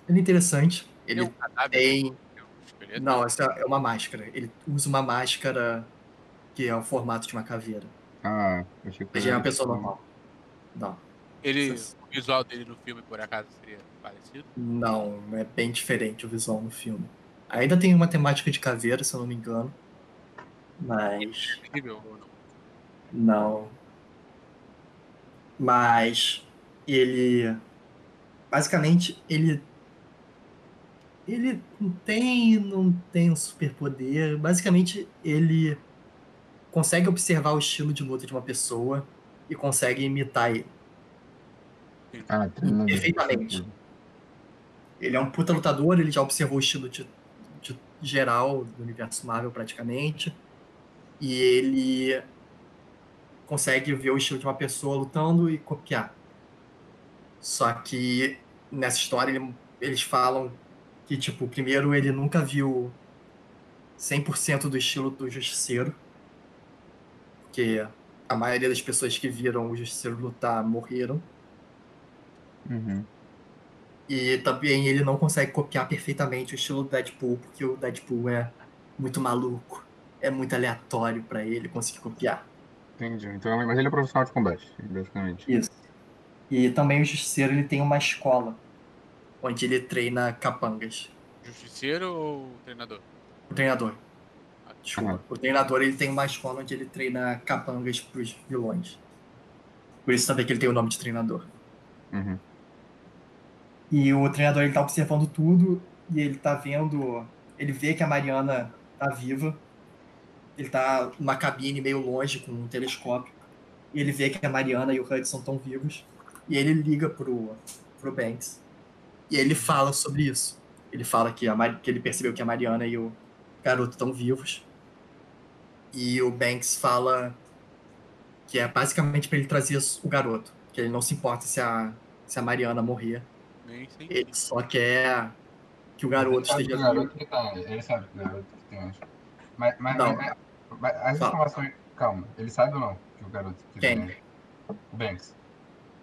Ele é interessante. Ele é um cadáver? tem. É? Não, essa é uma máscara. Ele usa uma máscara que é o formato de uma caveira. Ah, eu achei que Ele é uma pessoa normal. Não. Ele, o visual dele no filme, por acaso, seria parecido? Não, é bem diferente o visual no filme. Ainda tem uma temática de caveira, se eu não me engano. Mas. Incrível não? Mas ele. Basicamente, ele. Ele não tem, não tem um superpoder. Basicamente, ele consegue observar o estilo de luta de uma pessoa e consegue imitar ele. Ah, treinador. Perfeitamente. Ele é um puta lutador, ele já observou o estilo de, de geral do universo Marvel praticamente. E ele consegue ver o estilo de uma pessoa lutando e copiar. Só que nessa história ele- eles falam que, tipo, primeiro ele nunca viu 100% do estilo do Justiceiro. Porque a maioria das pessoas que viram o Justiceiro lutar morreram. Uhum. E também ele não consegue copiar perfeitamente o estilo do Deadpool, porque o Deadpool é muito maluco. É muito aleatório pra ele conseguir copiar. Entendi. Então, mas ele é profissional de combate, basicamente. Isso. E também o Justiceiro ele tem uma escola onde ele treina capangas. Justiceiro ou treinador? O treinador. Desculpa. O treinador ele tem uma escola onde ele treina capangas pros vilões. Por isso também que ele tem o nome de treinador. Uhum. E o treinador ele tá observando tudo e ele tá vendo. Ele vê que a Mariana tá viva. Ele tá numa cabine meio longe com um telescópio. E ele vê que a Mariana e o Hudson estão vivos. E ele liga pro, pro Banks. E ele fala sobre isso. Ele fala que, a Mar... que ele percebeu que a Mariana e o garoto estão vivos. E o Banks fala que é basicamente para ele trazer o garoto. Que ele não se importa se a, se a Mariana morrer. Ele só quer que o garoto ele esteja que o garoto vivo. que tá, ele sabe que o garoto que tem anjo. Mas, mas, Não. mas- mas as Fala. informações. Calma, ele sabe ou não que o garoto que Quem? O Banks.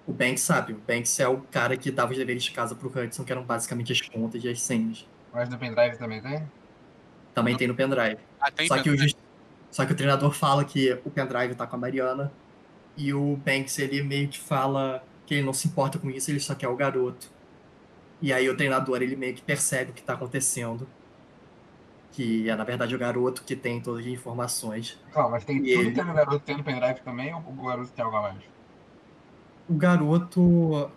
O Banks sabe. O Banks é o cara que dava os deveres de casa pro Hudson, que eram basicamente as contas e as senhas. Mas do pendrive também tem? Também Não. tem no pendrive. Ah, tem Só que, o, só que o treinador fala que o pendrive tá com a Mariana. E o Banks, ele meio que fala que ele não se importa com isso, ele só quer o garoto. E aí o treinador, ele meio que percebe o que tá acontecendo. Que é, na verdade, o garoto que tem todas as informações. Calma, mas tem E tudo ele- que o garoto tem no pendrive também ou o garoto tem algo a mais? O garoto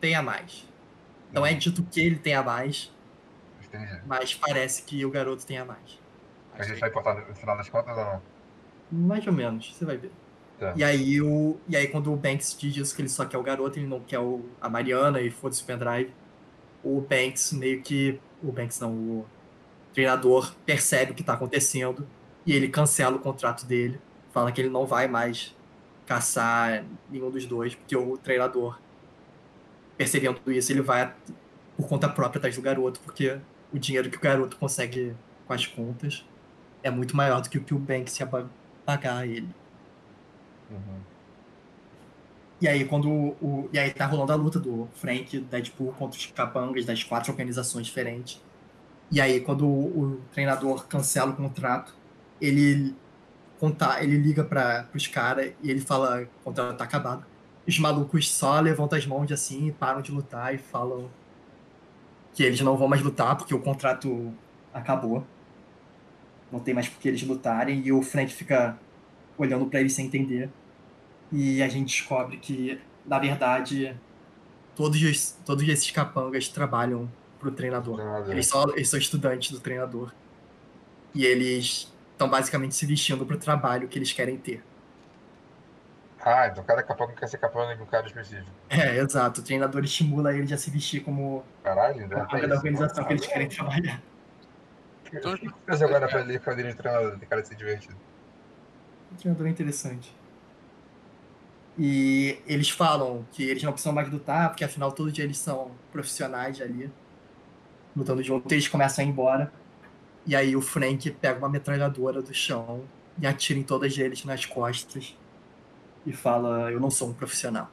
tem a mais. Não é dito que ele tem a mais, Entendi. mas parece que o garoto tem a mais. A gente vai importar no final das contas ou não? Mais ou menos, você vai ver. Tá. E aí, o, e aí quando o Banks diz isso, que ele só quer o garoto, ele não quer o, a Mariana e foda-se o pendrive, o Banks meio que. O Banks não, o treinador percebe o que tá acontecendo e ele cancela o contrato dele, fala que ele não vai mais caçar nenhum dos dois, porque o treinador, percebendo isso, ele vai por conta própria atrás do garoto, porque o dinheiro que o garoto consegue com as contas é muito maior do que o que o Banks ia pa- pagar a ele. Uhum. E aí, quando o, o- E aí tá rolando a luta do Frank Deadpool contra os capangas das quatro organizações diferentes. E aí, quando o, o treinador cancela o contrato, ele conta, ele liga para os caras e ele fala o contrato tá acabado. Os malucos só levantam as mãos assim, e param de lutar e falam que eles não vão mais lutar porque o contrato acabou. Não tem mais por que eles lutarem. E o Frank fica olhando para eles sem entender. E a gente descobre que, na verdade, todos, os, todos esses capangas trabalham pro treinador. Treinador. Eles, só, eles são estudantes do treinador. E eles estão basicamente se vestindo pro trabalho que eles querem ter. Ah, então cada capanga quer ser capanga de um cara específico. É, exato. O treinador estimula eles a se vestir como Caralho, né? capanga da organização que eles querem trabalhar. Então, Fazer agora pra ler quadrinho de treinador, tem cara de ser divertido. O treinador é interessante. E eles falam que eles não precisam mais lutar, porque afinal todo dia eles são profissionais ali, lutando junto, e eles começam a ir embora. E aí o Frank pega uma metralhadora do chão e atira em todas eles nas costas e fala: Eu não sou um profissional.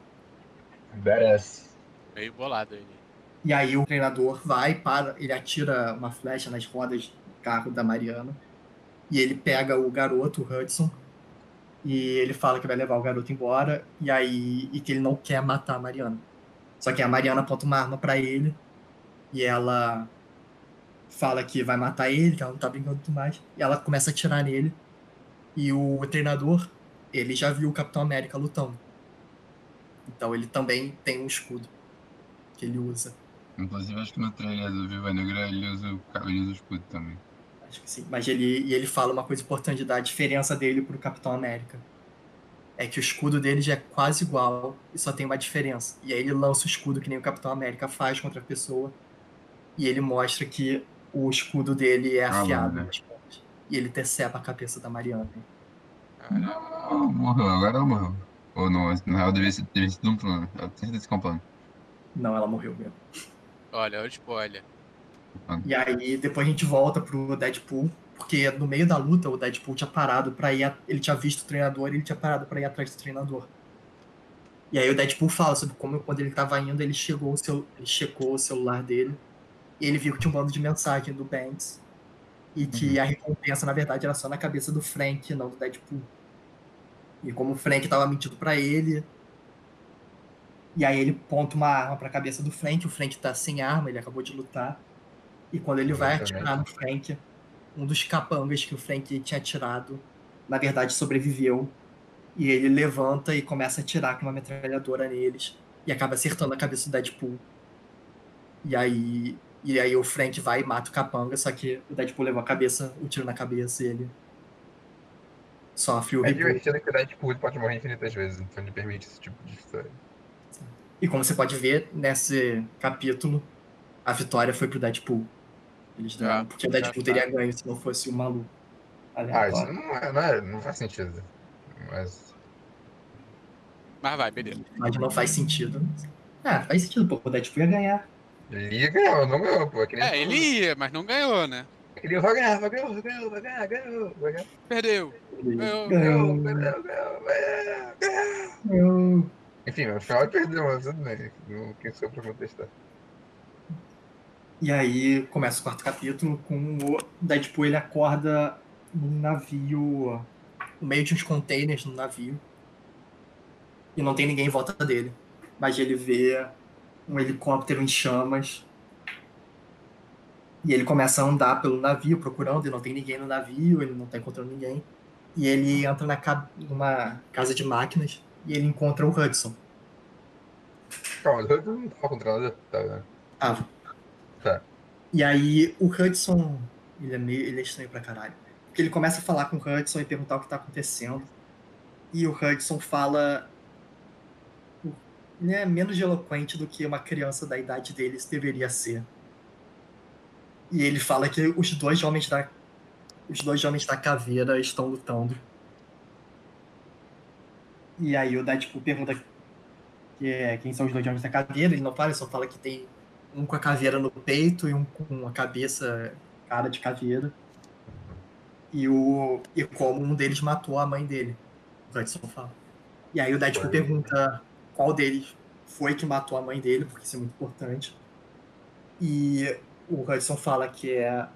Badass. Meio bolado ele. E aí o treinador vai, para, ele atira uma flecha nas rodas do carro da Mariana. E ele pega o garoto, o Hudson, e ele fala que vai levar o garoto embora, e aí e que ele não quer matar a Mariana. Só que a Mariana aponta uma arma pra ele, e ela fala que vai matar ele, que ela não tá brincando tudo mais, e ela começa a atirar nele. E o treinador, ele já viu o Capitão América lutando. Então ele também tem um escudo que ele usa. Inclusive, acho que no trailer do Viva Negra ele usa o, ele usa o escudo também. Acho que sim. Mas ele, e ele fala uma coisa importante da diferença dele pro Capitão América. É que o escudo dele já é quase igual e só tem uma diferença. E aí ele lança o escudo que nem o Capitão América faz contra a pessoa. E ele mostra que o escudo dele é Ah, afiado nas pontas. E ele decepa a cabeça da Mariana. Não, morreu, agora ela morreu. Ou não, na real devia ser, devia ser um plano. Tenho certeza que é um plano. Não, ela morreu mesmo. Olha, olha o spoiler. E aí depois a gente volta pro Deadpool, porque no meio da luta o Deadpool tinha parado pra ir. a- Ele tinha visto o treinador e ele tinha parado pra ir atrás do treinador. E aí o Deadpool fala sobre como quando ele tava indo, ele chegou o seu, ele checou o celular dele ele viu que tinha um bando de mensagem do Banks. E que a recompensa, na verdade, era só na cabeça do Frank, não do Deadpool. E como o Frank tava mentindo pra ele. E aí ele ponta uma arma pra cabeça do Frank, o Frank tá sem arma, ele acabou de lutar. E quando ele vai atirar no Frank, um dos capangas que o Frank tinha atirado, na verdade sobreviveu. E ele levanta e começa a atirar com uma metralhadora neles. E acaba acertando a cabeça do Deadpool. E aí, e aí o Frank vai e mata o capanga, só que o Deadpool levou a cabeça, o tiro na cabeça e ele sofre o É reboot. divertido que o Deadpool pode morrer infinitas vezes, então ele permite esse tipo de história. E como você pode ver nesse capítulo, a vitória foi pro Deadpool. Eles deram, Ah, porque o Deadpool já tá. teria ganho se não fosse o maluco. Ah, isso não, é, não, é, não faz sentido. Mas. Mas vai, beleza. Mas não faz sentido. Ah, faz sentido, pô. O Deadpool ia ganhar. Ele ia ganhar, não ganhou, pô. É É, ele ia, mas não ganhou, né? Ele vai ganhar, vai ganhar, vai ganhar, vai ganhar, ganhou, vai ganhar. Perdeu. Ganhou, Ganhou, ganhou, ganhou, ganhou, ganhou, ganhou. ganhou. Enfim, no final ele perdeu, mas tudo bem. Não quem sou pra contestar. E aí começa o quarto capítulo com o Deadpool ele acorda num navio, no meio de uns containers no navio. E não tem ninguém em volta dele. Mas ele vê um helicóptero em chamas. E ele começa a andar pelo navio procurando, e não tem ninguém no navio, ele não tá encontrando ninguém. E ele entra na ca- numa casa de máquinas e ele encontra o Hudson. Calma, eu não tava contra nada. Tá, né? Ah. Tá. E aí o Hudson, ele é meio, ele é estranho pra caralho. Porque ele começa a falar com o Hudson e perguntar o que tá acontecendo. E o Hudson fala ele é menos eloquente do que uma criança da idade deles deveria ser. E ele fala que os dois homens da os dois homens da caveira estão lutando. E aí o Deadpool pergunta que é, quem são os dois homens da caveira, ele não fala, ele só fala que tem um com a caveira no peito e um com a cabeça, cara de caveira. E, o, e como um deles matou a mãe dele, o Hudson fala. E aí o Deadpool pergunta qual deles foi que matou a mãe dele, porque isso é muito importante. E o Hudson fala que é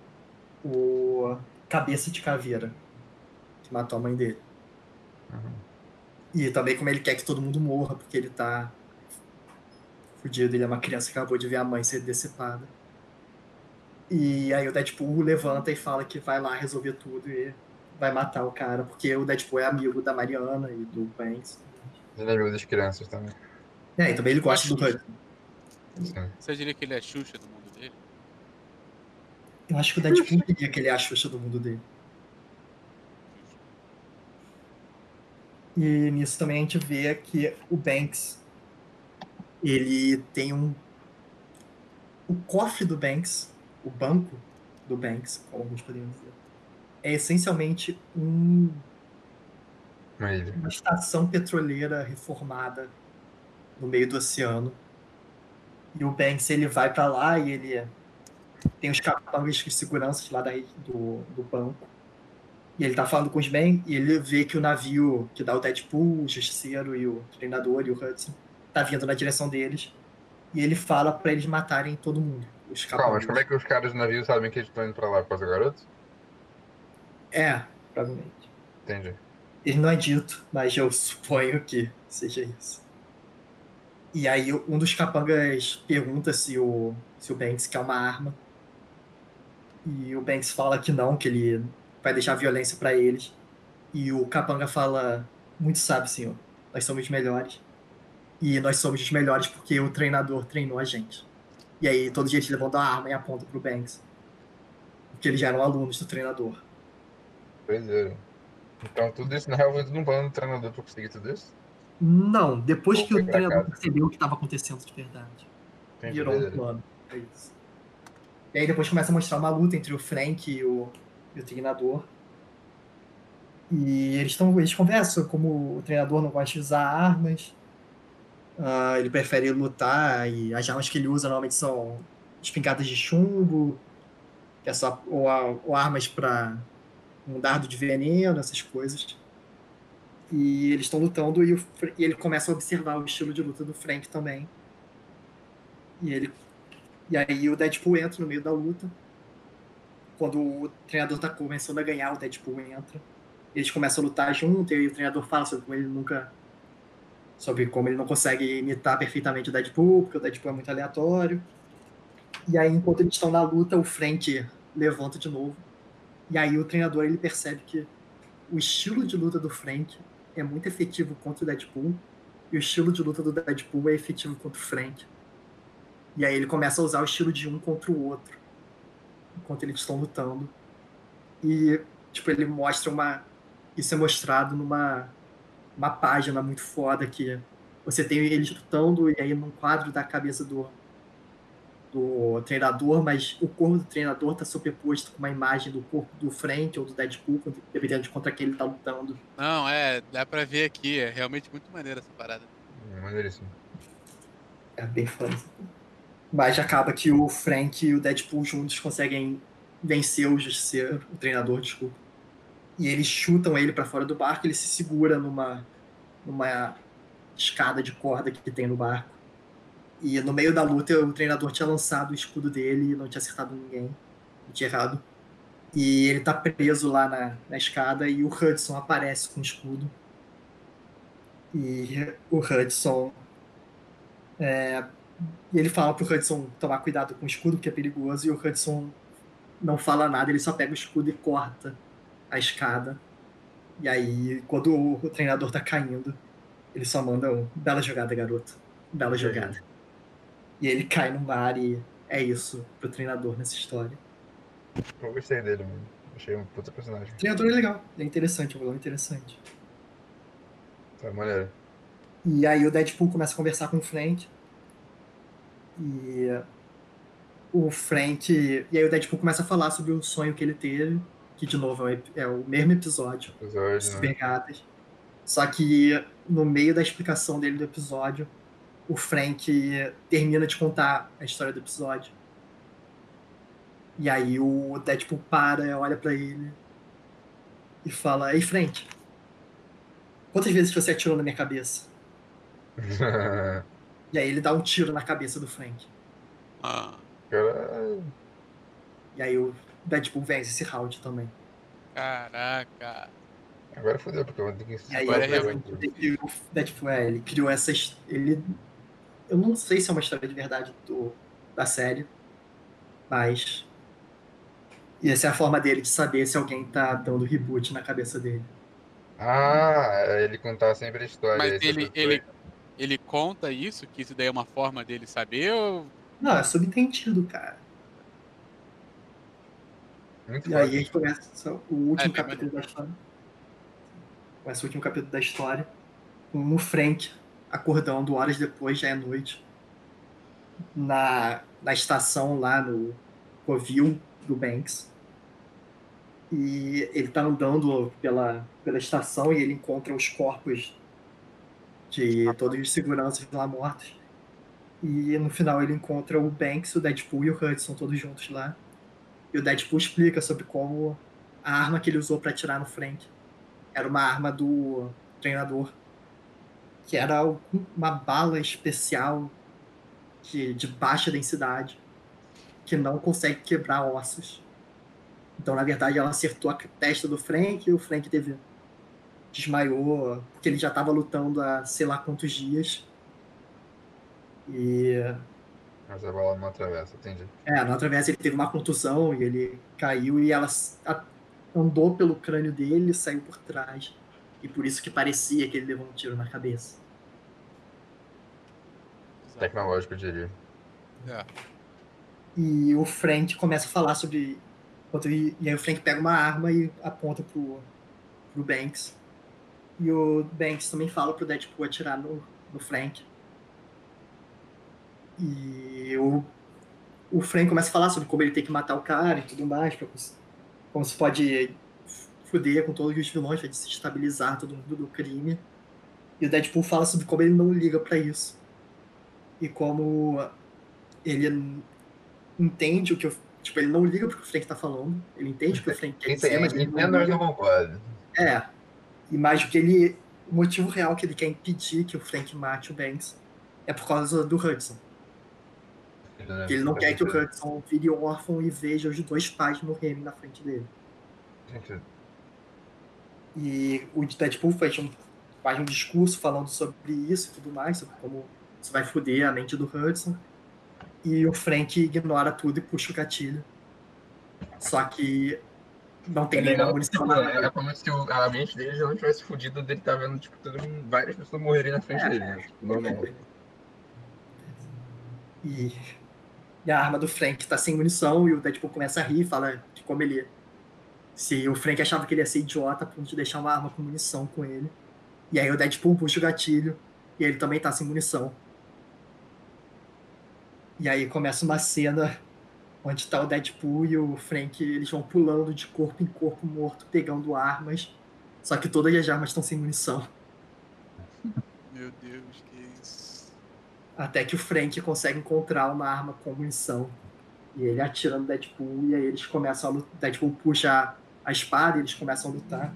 o cabeça de caveira que matou a mãe dele. Uhum. E também como ele quer que todo mundo morra, porque ele tá fudido, ele é uma criança que acabou de ver a mãe ser decepada. E aí o Deadpool levanta e fala que vai lá resolver tudo e vai matar o cara, porque o Deadpool é amigo da Mariana e do Banks. Ele é amigo das crianças também. É, e também ele gosta do Hudson. Sim. Você diria que ele é Xuxa do mundo dele? Eu acho que o Deadpool diria que ele é a Xuxa do mundo dele. E nisso também a gente vê que o Banks, ele tem um... O cofre do Banks, o banco do Banks, como alguns poderiam dizer, é essencialmente um, Uma estação petroleira reformada no meio do oceano. E o Banks, ele vai pra lá e ele tem os capangas de segurança lá da, do, do banco. E ele tá falando com os Ben e ele vê que o navio que dá o Deadpool, o Justiceiro e o Treinador e o Hudson tá vindo na direção deles. E ele fala pra eles matarem todo mundo. Os Calma, mas como é que os caras do navio sabem que eles estão indo pra lá por causa do garoto? É, provavelmente. Entendi. Ele não é dito, mas eu (laughs) suponho que seja isso. E aí um dos capangas pergunta se o, se o Banks quer uma arma. E o Banks fala que não, que ele vai deixar violência pra eles. E o capanga fala, muito sabe, senhor, nós somos os melhores. E nós somos os melhores porque o treinador treinou a gente. E aí todo dia eles levantam a arma e apontam pro Banks. Porque eles já eram alunos do treinador. Pois é. Então tudo isso na real foi tudo um plano do treinador pra conseguir tudo isso? Não, depois Ou que o treinador casa? percebeu o que estava acontecendo de verdade. Entendi, Virou um plano. É isso. E aí depois começa a mostrar uma luta entre o Frank e o, e o treinador. E eles, tão, eles conversam como o treinador não gosta de usar armas. ah, ele prefere lutar e as armas que ele usa normalmente são espingardas de chumbo, que é só, ou, ou armas para um dardo de veneno, essas coisas. E eles estão lutando e, o e ele começa a observar o estilo de luta do Frank também. E ele e aí o Deadpool entra no meio da luta. Quando o treinador tá começando a ganhar, o Deadpool entra. Eles começam a lutar junto, e o treinador fala sobre como ele nunca sobre como ele não consegue imitar perfeitamente o Deadpool, porque o Deadpool é muito aleatório. E aí, enquanto eles estão na luta, o Frank levanta de novo. E aí o treinador ele percebe que o estilo de luta do Frank é muito efetivo contra o Deadpool e o estilo de luta do Deadpool é efetivo contra o Frank. E aí ele começa a usar o estilo de um contra o outro enquanto eles estão lutando. E tipo ele mostra uma isso é mostrado numa uma página muito foda que você tem eles lutando e aí num quadro da cabeça do do treinador, mas o corpo do treinador está superposto com uma imagem do corpo do Frank ou do Deadpool, dependendo de contra quem ele está lutando. Não, é, dá pra ver aqui, é realmente muito maneiro essa parada. Maneiríssimo. É bem foda. Mas acaba que o Frank e o Deadpool juntos conseguem vencer o Justiceiro, o treinador, desculpa. E eles chutam ele para fora do barco, ele se segura numa, numa escada de corda que tem no barco. E no meio da luta, o treinador tinha lançado o escudo dele e não tinha acertado ninguém. Não tinha errado. E ele tá preso lá na, na escada e o Hudson aparece com o escudo. E o Hudson. É, e ele fala pro Hudson tomar cuidado com o escudo, que é perigoso, e o Hudson não fala nada, ele só pega o escudo e corta a escada. E aí, quando o, o treinador tá caindo, ele só manda um bela jogada, garoto. Bela jogada. E ele cai no mar e é isso pro treinador nessa história. Eu gostei dele, mano. Achei um puta personagem. O treinador é legal, é interessante, é um vilão interessante. Tá maneiro. E aí o Deadpool começa a conversar com o Frank. E o Frank. E aí o Deadpool começa a falar sobre o sonho que ele teve. Que de novo é, é o mesmo episódio. Episódio, né? Super gatas. Só que no meio da explicação dele do episódio, o Frank termina de contar a história do episódio. E aí o Deadpool para, olha pra ele e fala: Ei, Frank, quantas vezes você atirou na minha cabeça? (laughs) E aí ele dá um tiro na cabeça do Frank. Ah. E aí o Deadpool vence esse round também. caraca. Agora fodeu, porque eu vou ter que E aí Agora é o Deadpool, é, ele criou essa. his- Ele, eu não sei se é uma história de verdade do, da série, mas. E essa é a forma dele de saber se alguém tá dando reboot na cabeça dele. Ah, é ele contar sempre a história. Mas essa ele, ele, ele conta isso, que isso daí é uma forma dele saber ou. Não, é subentendido, cara. Muito E foda. aí a gente começa o último É, capítulo da história. Começa o último capítulo da história. Com o Frank acordando horas depois, já é noite. Na, na estação lá no Covil do Banks. E ele tá andando pela, pela estação e ele encontra os corpos de todos os seguranças lá mortos. E no final ele encontra o Banks, o Deadpool e o Hudson todos juntos lá. E o Deadpool explica sobre como a arma que ele usou para atirar no Frank era uma arma do treinador, que era uma bala especial de, de baixa densidade, que não consegue quebrar ossos. Então, na verdade, ela acertou a testa do Frank e o Frank teve desmaiou, porque ele já estava lutando há sei lá quantos dias. E Mas a bala não atravessa, entendi. é, na outra vez ele teve uma contusão e ele caiu e ela andou pelo crânio dele e saiu por trás. E por isso que parecia que ele levou um tiro na cabeça. Tecnológico, eu diria. É. E o Frank começa a falar sobre. E aí o Frank pega uma arma e aponta pro, pro Banks. E o Banks também fala pro Deadpool atirar no, no Frank. E o, o Frank começa a falar sobre como ele tem que matar o cara e tudo mais, como se pode fuder com todos os vilões, vai desestabilizar todo mundo do crime. E o Deadpool fala sobre como ele não liga pra isso. E como ele entende o que o. Tipo, ele não liga pro que o Frank tá falando. Ele entende o que o Frank quer dizer, mas ele não liga. não concordo. É. E mais o que ele. O motivo real que ele quer impedir que o Frank mate o Banks é por causa do Hudson. Que ele não quer que o Hudson vire órfão e veja os dois pais morrerem na frente dele. Gente, E o Deadpool fez um faz um discurso falando sobre isso e tudo mais, sobre como isso vai foder a mente do Hudson. E o Frank ignora tudo e puxa o gatilho. Só que não tem É nenhuma munição na é como se o- a mente dele já não tivesse fudido dele tá vendo, tipo, todo várias pessoas morrerem na frente É. dele, né? Tipo, normal. E, e a arma do Frank tá sem munição e o Deadpool começa a rir e fala de como ele. Se o Frank achava que ele ia ser idiota a ponto de deixar uma arma com munição com ele. E aí o Deadpool puxa o gatilho e ele também tá sem munição. E aí começa uma cena onde tá o Deadpool e o Frank, eles vão pulando de corpo em corpo morto, pegando armas. Só que todas as armas estão sem munição. Meu Deus, que isso. Até que o Frank consegue encontrar uma arma com munição. E ele atira no Deadpool e aí eles começam a lutar. Deadpool puxa a espada eles começam a lutar.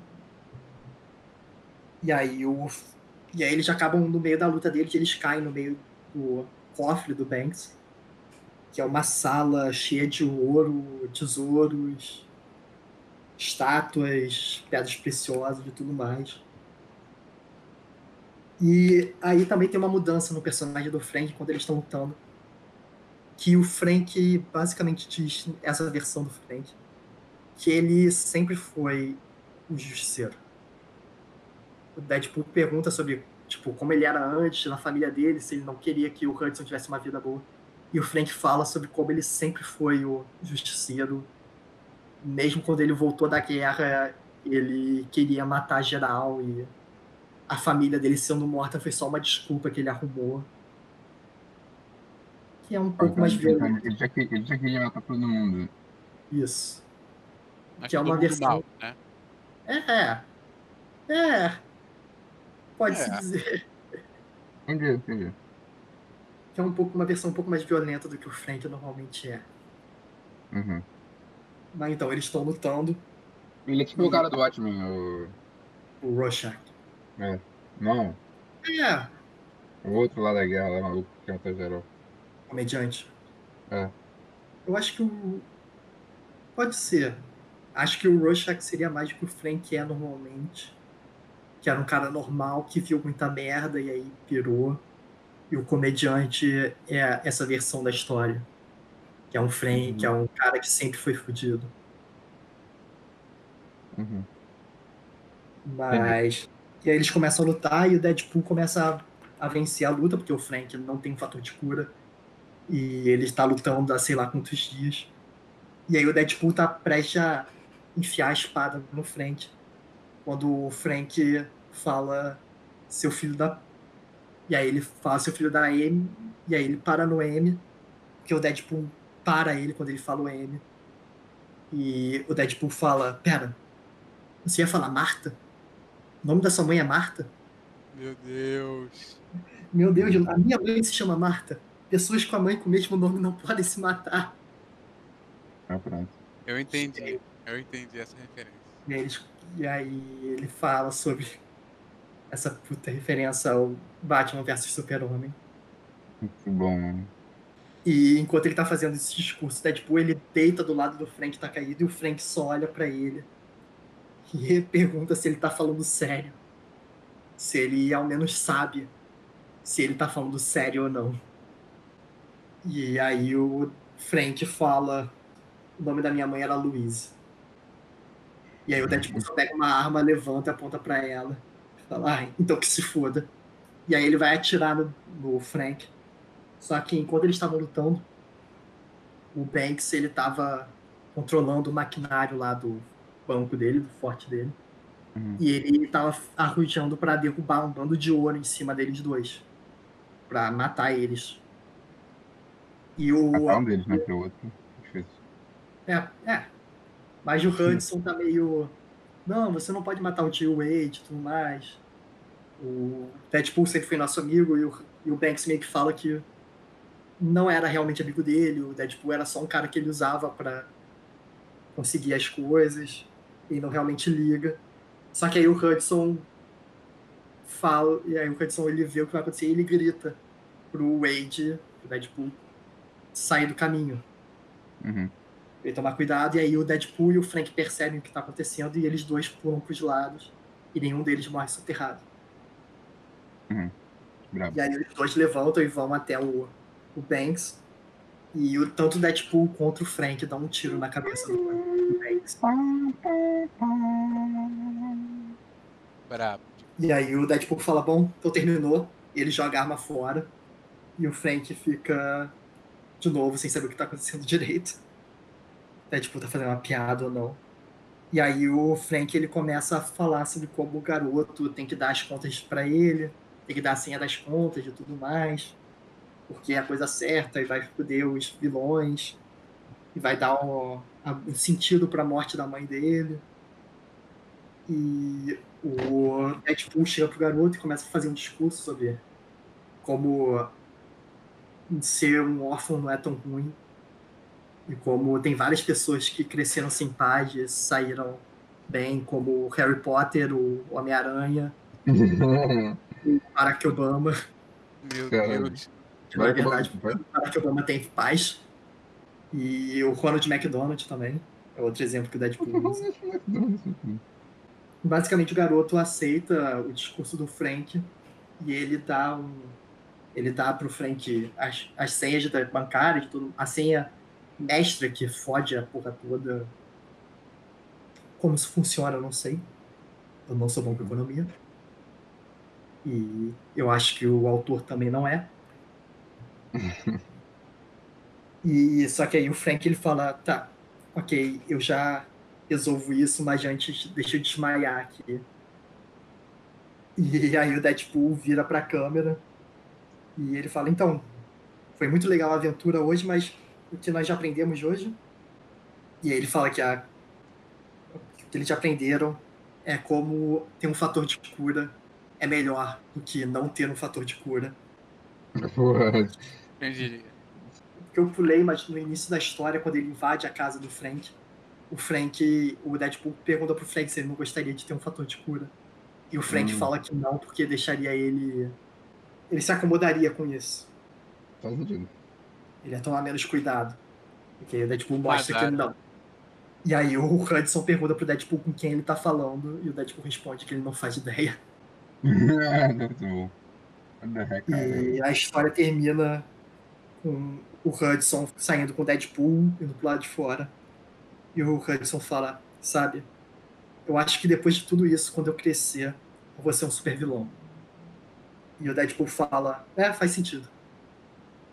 E aí o. E aí eles acabam no meio da luta deles, eles caem no meio do cofre do Banks. Que é uma sala cheia de ouro, tesouros, estátuas, pedras preciosas e tudo mais. E aí também tem uma mudança no personagem do Frank quando eles estão lutando. Que o Frank basicamente diz, essa versão do Frank, que ele sempre foi o justiceiro. O Deadpool pergunta sobre tipo, como ele era antes, na família dele, se ele não queria que o Hudson tivesse uma vida boa. E o Frank fala sobre como ele sempre foi o justiceiro. Mesmo quando ele voltou da guerra, ele queria matar geral e a família dele sendo morta foi só uma desculpa que ele arrumou. Que é um pouco mais violento. Ele já queria matar todo mundo. Isso. Mas Que é uma versão- mal, né? É. É. Pode-se É. dizer Entendi, entendi. que é um pouco, uma versão um pouco mais violenta do que o Frank normalmente é. Uhum. Mas então, eles estão lutando. Ele é tipo o cara do Watchmen, o... O Rorschach. Não, É. o outro lá da guerra, lá maluco, que mata geral. Comediante. É. Eu acho que o. Pode ser. Acho que o Rorschach seria mais do que o Frank é normalmente. Que era um cara normal que viu muita merda e aí pirou. E o comediante é essa versão da história. Que é um Frank, Uhum. que é um cara que sempre foi fudido. Uhum. Mas. E aí eles começam a lutar e o Deadpool começa a, a vencer a luta, porque o Frank não tem um fator de cura. E ele está lutando há sei lá quantos dias. E aí o Deadpool tá prestes a enfiar a espada no Frank. Quando o Frank fala seu filho da. E aí ele fala seu filho da M. E aí ele para no M. Porque o Deadpool para ele quando ele fala o M. E o Deadpool fala: Pera, você ia falar Marta? O nome da sua mãe é Marta? Meu Deus. Meu Deus, a minha mãe se chama Marta. Pessoas com a mãe com o mesmo nome não podem se matar. Ah, pronto. Eu entendi. Eu entendi essa referência. E aí, eles- e aí ele fala sobre essa puta referência ao Batman vs Super-Homem. Muito bom, mano. E enquanto ele tá fazendo esse discurso, Deadpool, ele deita do lado do Frank, tá caído, e o Frank só olha pra ele. E (laughs) pergunta se ele tá falando sério. Se ele ao menos sabe se ele tá falando sério ou não. E aí o Frank fala: o nome da minha mãe era Louise. E aí o Deadpool só pega uma arma, levanta e aponta pra ela. Fala, ah, então que se foda. E aí ele vai atirar no, no Frank. Só que enquanto eles estavam lutando, o Banks ele tava controlando o maquinário lá do banco dele, do forte dele. Uhum. E ele tava arrojando pra derrubar um bando de ouro em cima deles dois. Pra matar eles. E o. Matar um deles, né? Pro outro. Difícil. É, é. Mas o Hudson tá meio. Não, você não pode matar o tio Wade e tudo mais. O Deadpool sempre foi nosso amigo e o, e o Banks meio que fala que não era realmente amigo dele. O Deadpool era só um cara que ele usava pra conseguir as coisas e não realmente liga. Só que aí o Hudson fala, e aí o Hudson ele vê o que vai acontecer e ele grita pro Wade, pro Deadpool, sair do caminho Uhum. Ele tomar cuidado, e aí o Deadpool e o Frank percebem o que tá acontecendo e eles dois pulam pros lados e nenhum deles morre soterrado. Brabo. E aí os dois levantam e vão até o, o Banks. E o, tanto o Deadpool contra o Frank dá um tiro na cabeça do, do Banks. Brabo. E aí o Deadpool fala, bom, então terminou. E ele joga a arma fora. E o Frank fica de novo sem saber o que tá acontecendo (laughs) direito. O Deadpool tá fazendo uma piada ou não. E aí o Frank ele começa a falar sobre como o garoto tem que dar as contas pra ele, tem que dar a senha das contas e tudo mais. Porque é a coisa certa e vai foder os vilões. E vai dar um, um sentido pra morte da mãe dele. E o Deadpool chega pro garoto e começa a fazer um discurso sobre como ser um órfão não é tão ruim. E como tem várias pessoas que cresceram sem pais e saíram bem, como o Harry Potter, o Homem-Aranha, (laughs) o Barack Obama. Meu. Deus. Na Barack verdade, Obama, o Barack Obama tem pais. E o Ronald McDonald também. É outro exemplo que o Deadpool usa. Basicamente, o garoto aceita o discurso do Frank e ele dá um. Ele dá pro Frank as, as senhas da bancária, de tudo, a senha mestra que fode a porra toda. Como isso funciona, eu não sei. Eu não sou bom com economia. E eu acho que o autor também não é. (laughs) E só que aí o Frank ele fala, tá, ok, eu já resolvo isso, mas antes deixa eu desmaiar aqui. E aí o Deadpool vira pra câmera e ele fala, então, foi muito legal a aventura hoje, mas o que nós já aprendemos hoje? E aí ele fala que a o que eles já aprenderam é como ter um fator de cura é melhor do que não ter um fator de cura. Diria? que eu pulei, mas no início da história, quando ele invade a casa do Frank, o Frank, o Deadpool pergunta pro Frank se ele não gostaria de ter um fator de cura. E o Frank Hum. fala que não, porque deixaria ele. Ele se acomodaria com isso. Faz sentido. Ele ia tomar menos cuidado. Porque o Deadpool mostra que ele não. E aí o Hudson pergunta pro Deadpool com quem ele tá falando, e o Deadpool responde que ele não faz ideia. (laughs) Muito bom. Cara? E a história termina com o Hudson saindo com o Deadpool indo pro lado de fora. E o Hudson fala, sabe, eu acho que depois de tudo isso, quando eu crescer, eu vou ser um super vilão. E o Deadpool fala, é, faz sentido.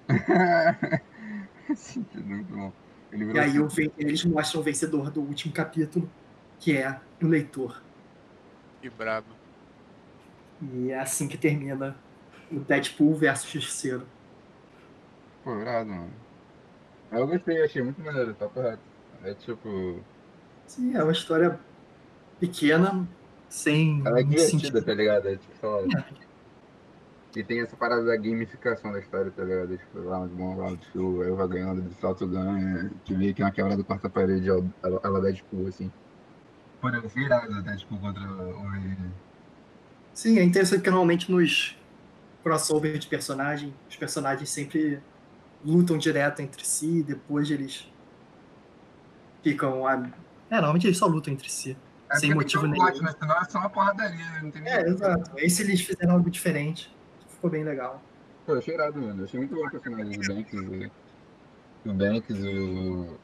(laughs) Sentido, muito bom. Ele E aí assim, eles mostram o vencedor do último capítulo, que é o leitor. Que brabo. E é assim que termina o Deadpool versus Justiceiro. Pô, irado, mano. Eu gostei, achei muito maneiro, tá correto. É tipo. Sim, é uma história pequena, sem Ela é divertida, sentido. tá ligado? É tipo, sei lá. E tem essa parada da gamificação da história, tá ligado? Tipo, round one, round two, eu vou ganhando, de salto ganha. Que meio que uma quebra do quarta parede, ela, ela, dá tipo assim. Ser irado até, tipo, contra o. Sim, é interessante que normalmente nos crossover de personagem, os personagens sempre lutam direto entre si, e depois eles ficam. a- É, normalmente eles só lutam entre si. É Sem motivo um nenhum. plot, né? Senão é só uma porradaria, não tem. É, exato. Aí se eles fizeram algo diferente, ficou bem legal. Pô, eu achei irado, mano. Eu achei muito bom o personagem do Banks. O, o Banks, o.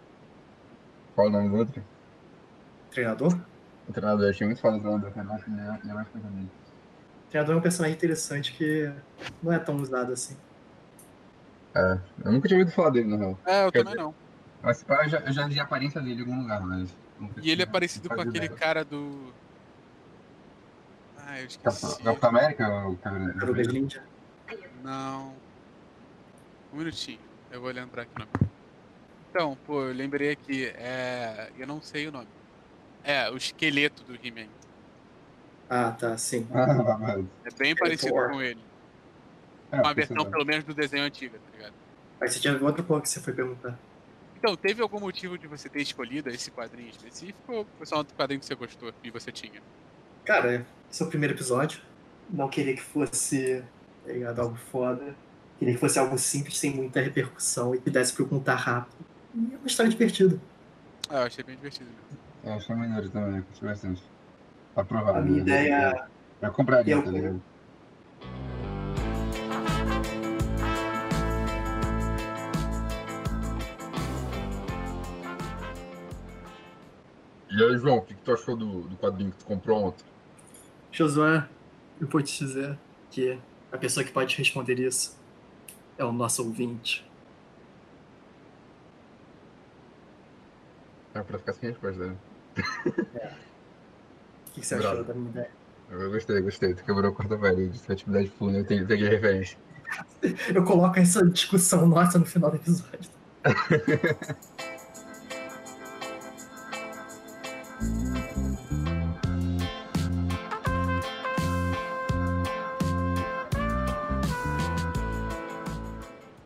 Qual o nome do outro? Treinador? O treinador, eu achei muito foda o treinador, cara. Eu acho que ele é, ele é mais coisa dele. Treinador é um personagem interessante que não é tão usado assim. É, eu nunca tinha ouvido falar dele, na real. É, eu Quer também não. Mas pá, eu já, eu já vi a aparência dele em algum lugar, mas. E ele é parecido com aquele ideia. cara do. Ah, eu esqueci. Capitão América, o cara. Era o Berlindia. Não. Um minutinho. Eu vou lembrar aqui o nome. Então, pô, eu lembrei aqui. É. Eu não sei o nome. É, o esqueleto do He-Man. Ah, tá, sim. Ah, mas- É bem parecido Thor. com ele. é, Uma versão, pelo menos, do desenho antigo, tá ligado? Mas você tinha outra coisa que você foi perguntar. Então, teve algum motivo de você ter escolhido esse quadrinho específico ou foi só um outro quadrinho que você gostou e você tinha? Cara, esse é o primeiro episódio. Não queria que fosse tá ligado, algo foda. Queria que fosse algo simples, sem muita repercussão e que desse pra eu contar rápido. E é uma história divertida. Ah, eu achei bem divertido. É, achei melhor também, curti bastante. Tá aprovado. A minha né? ideia. Eu, eu compraria, eu... tá ligado? E aí, João, o que, que tu achou do, do quadrinho que tu comprou ontem? Josué, eu vou te dizer que a pessoa que pode responder isso é o nosso ouvinte. É pra ficar sem resposta, né? (laughs) O que que você Bravo. achou da minha ideia? Eu gostei, gostei. Tu quebrou a quarta parede. Sua atividade full, né? Eu tenho- peguei referência. (laughs) Eu coloco essa discussão nossa no final do episódio. (laughs)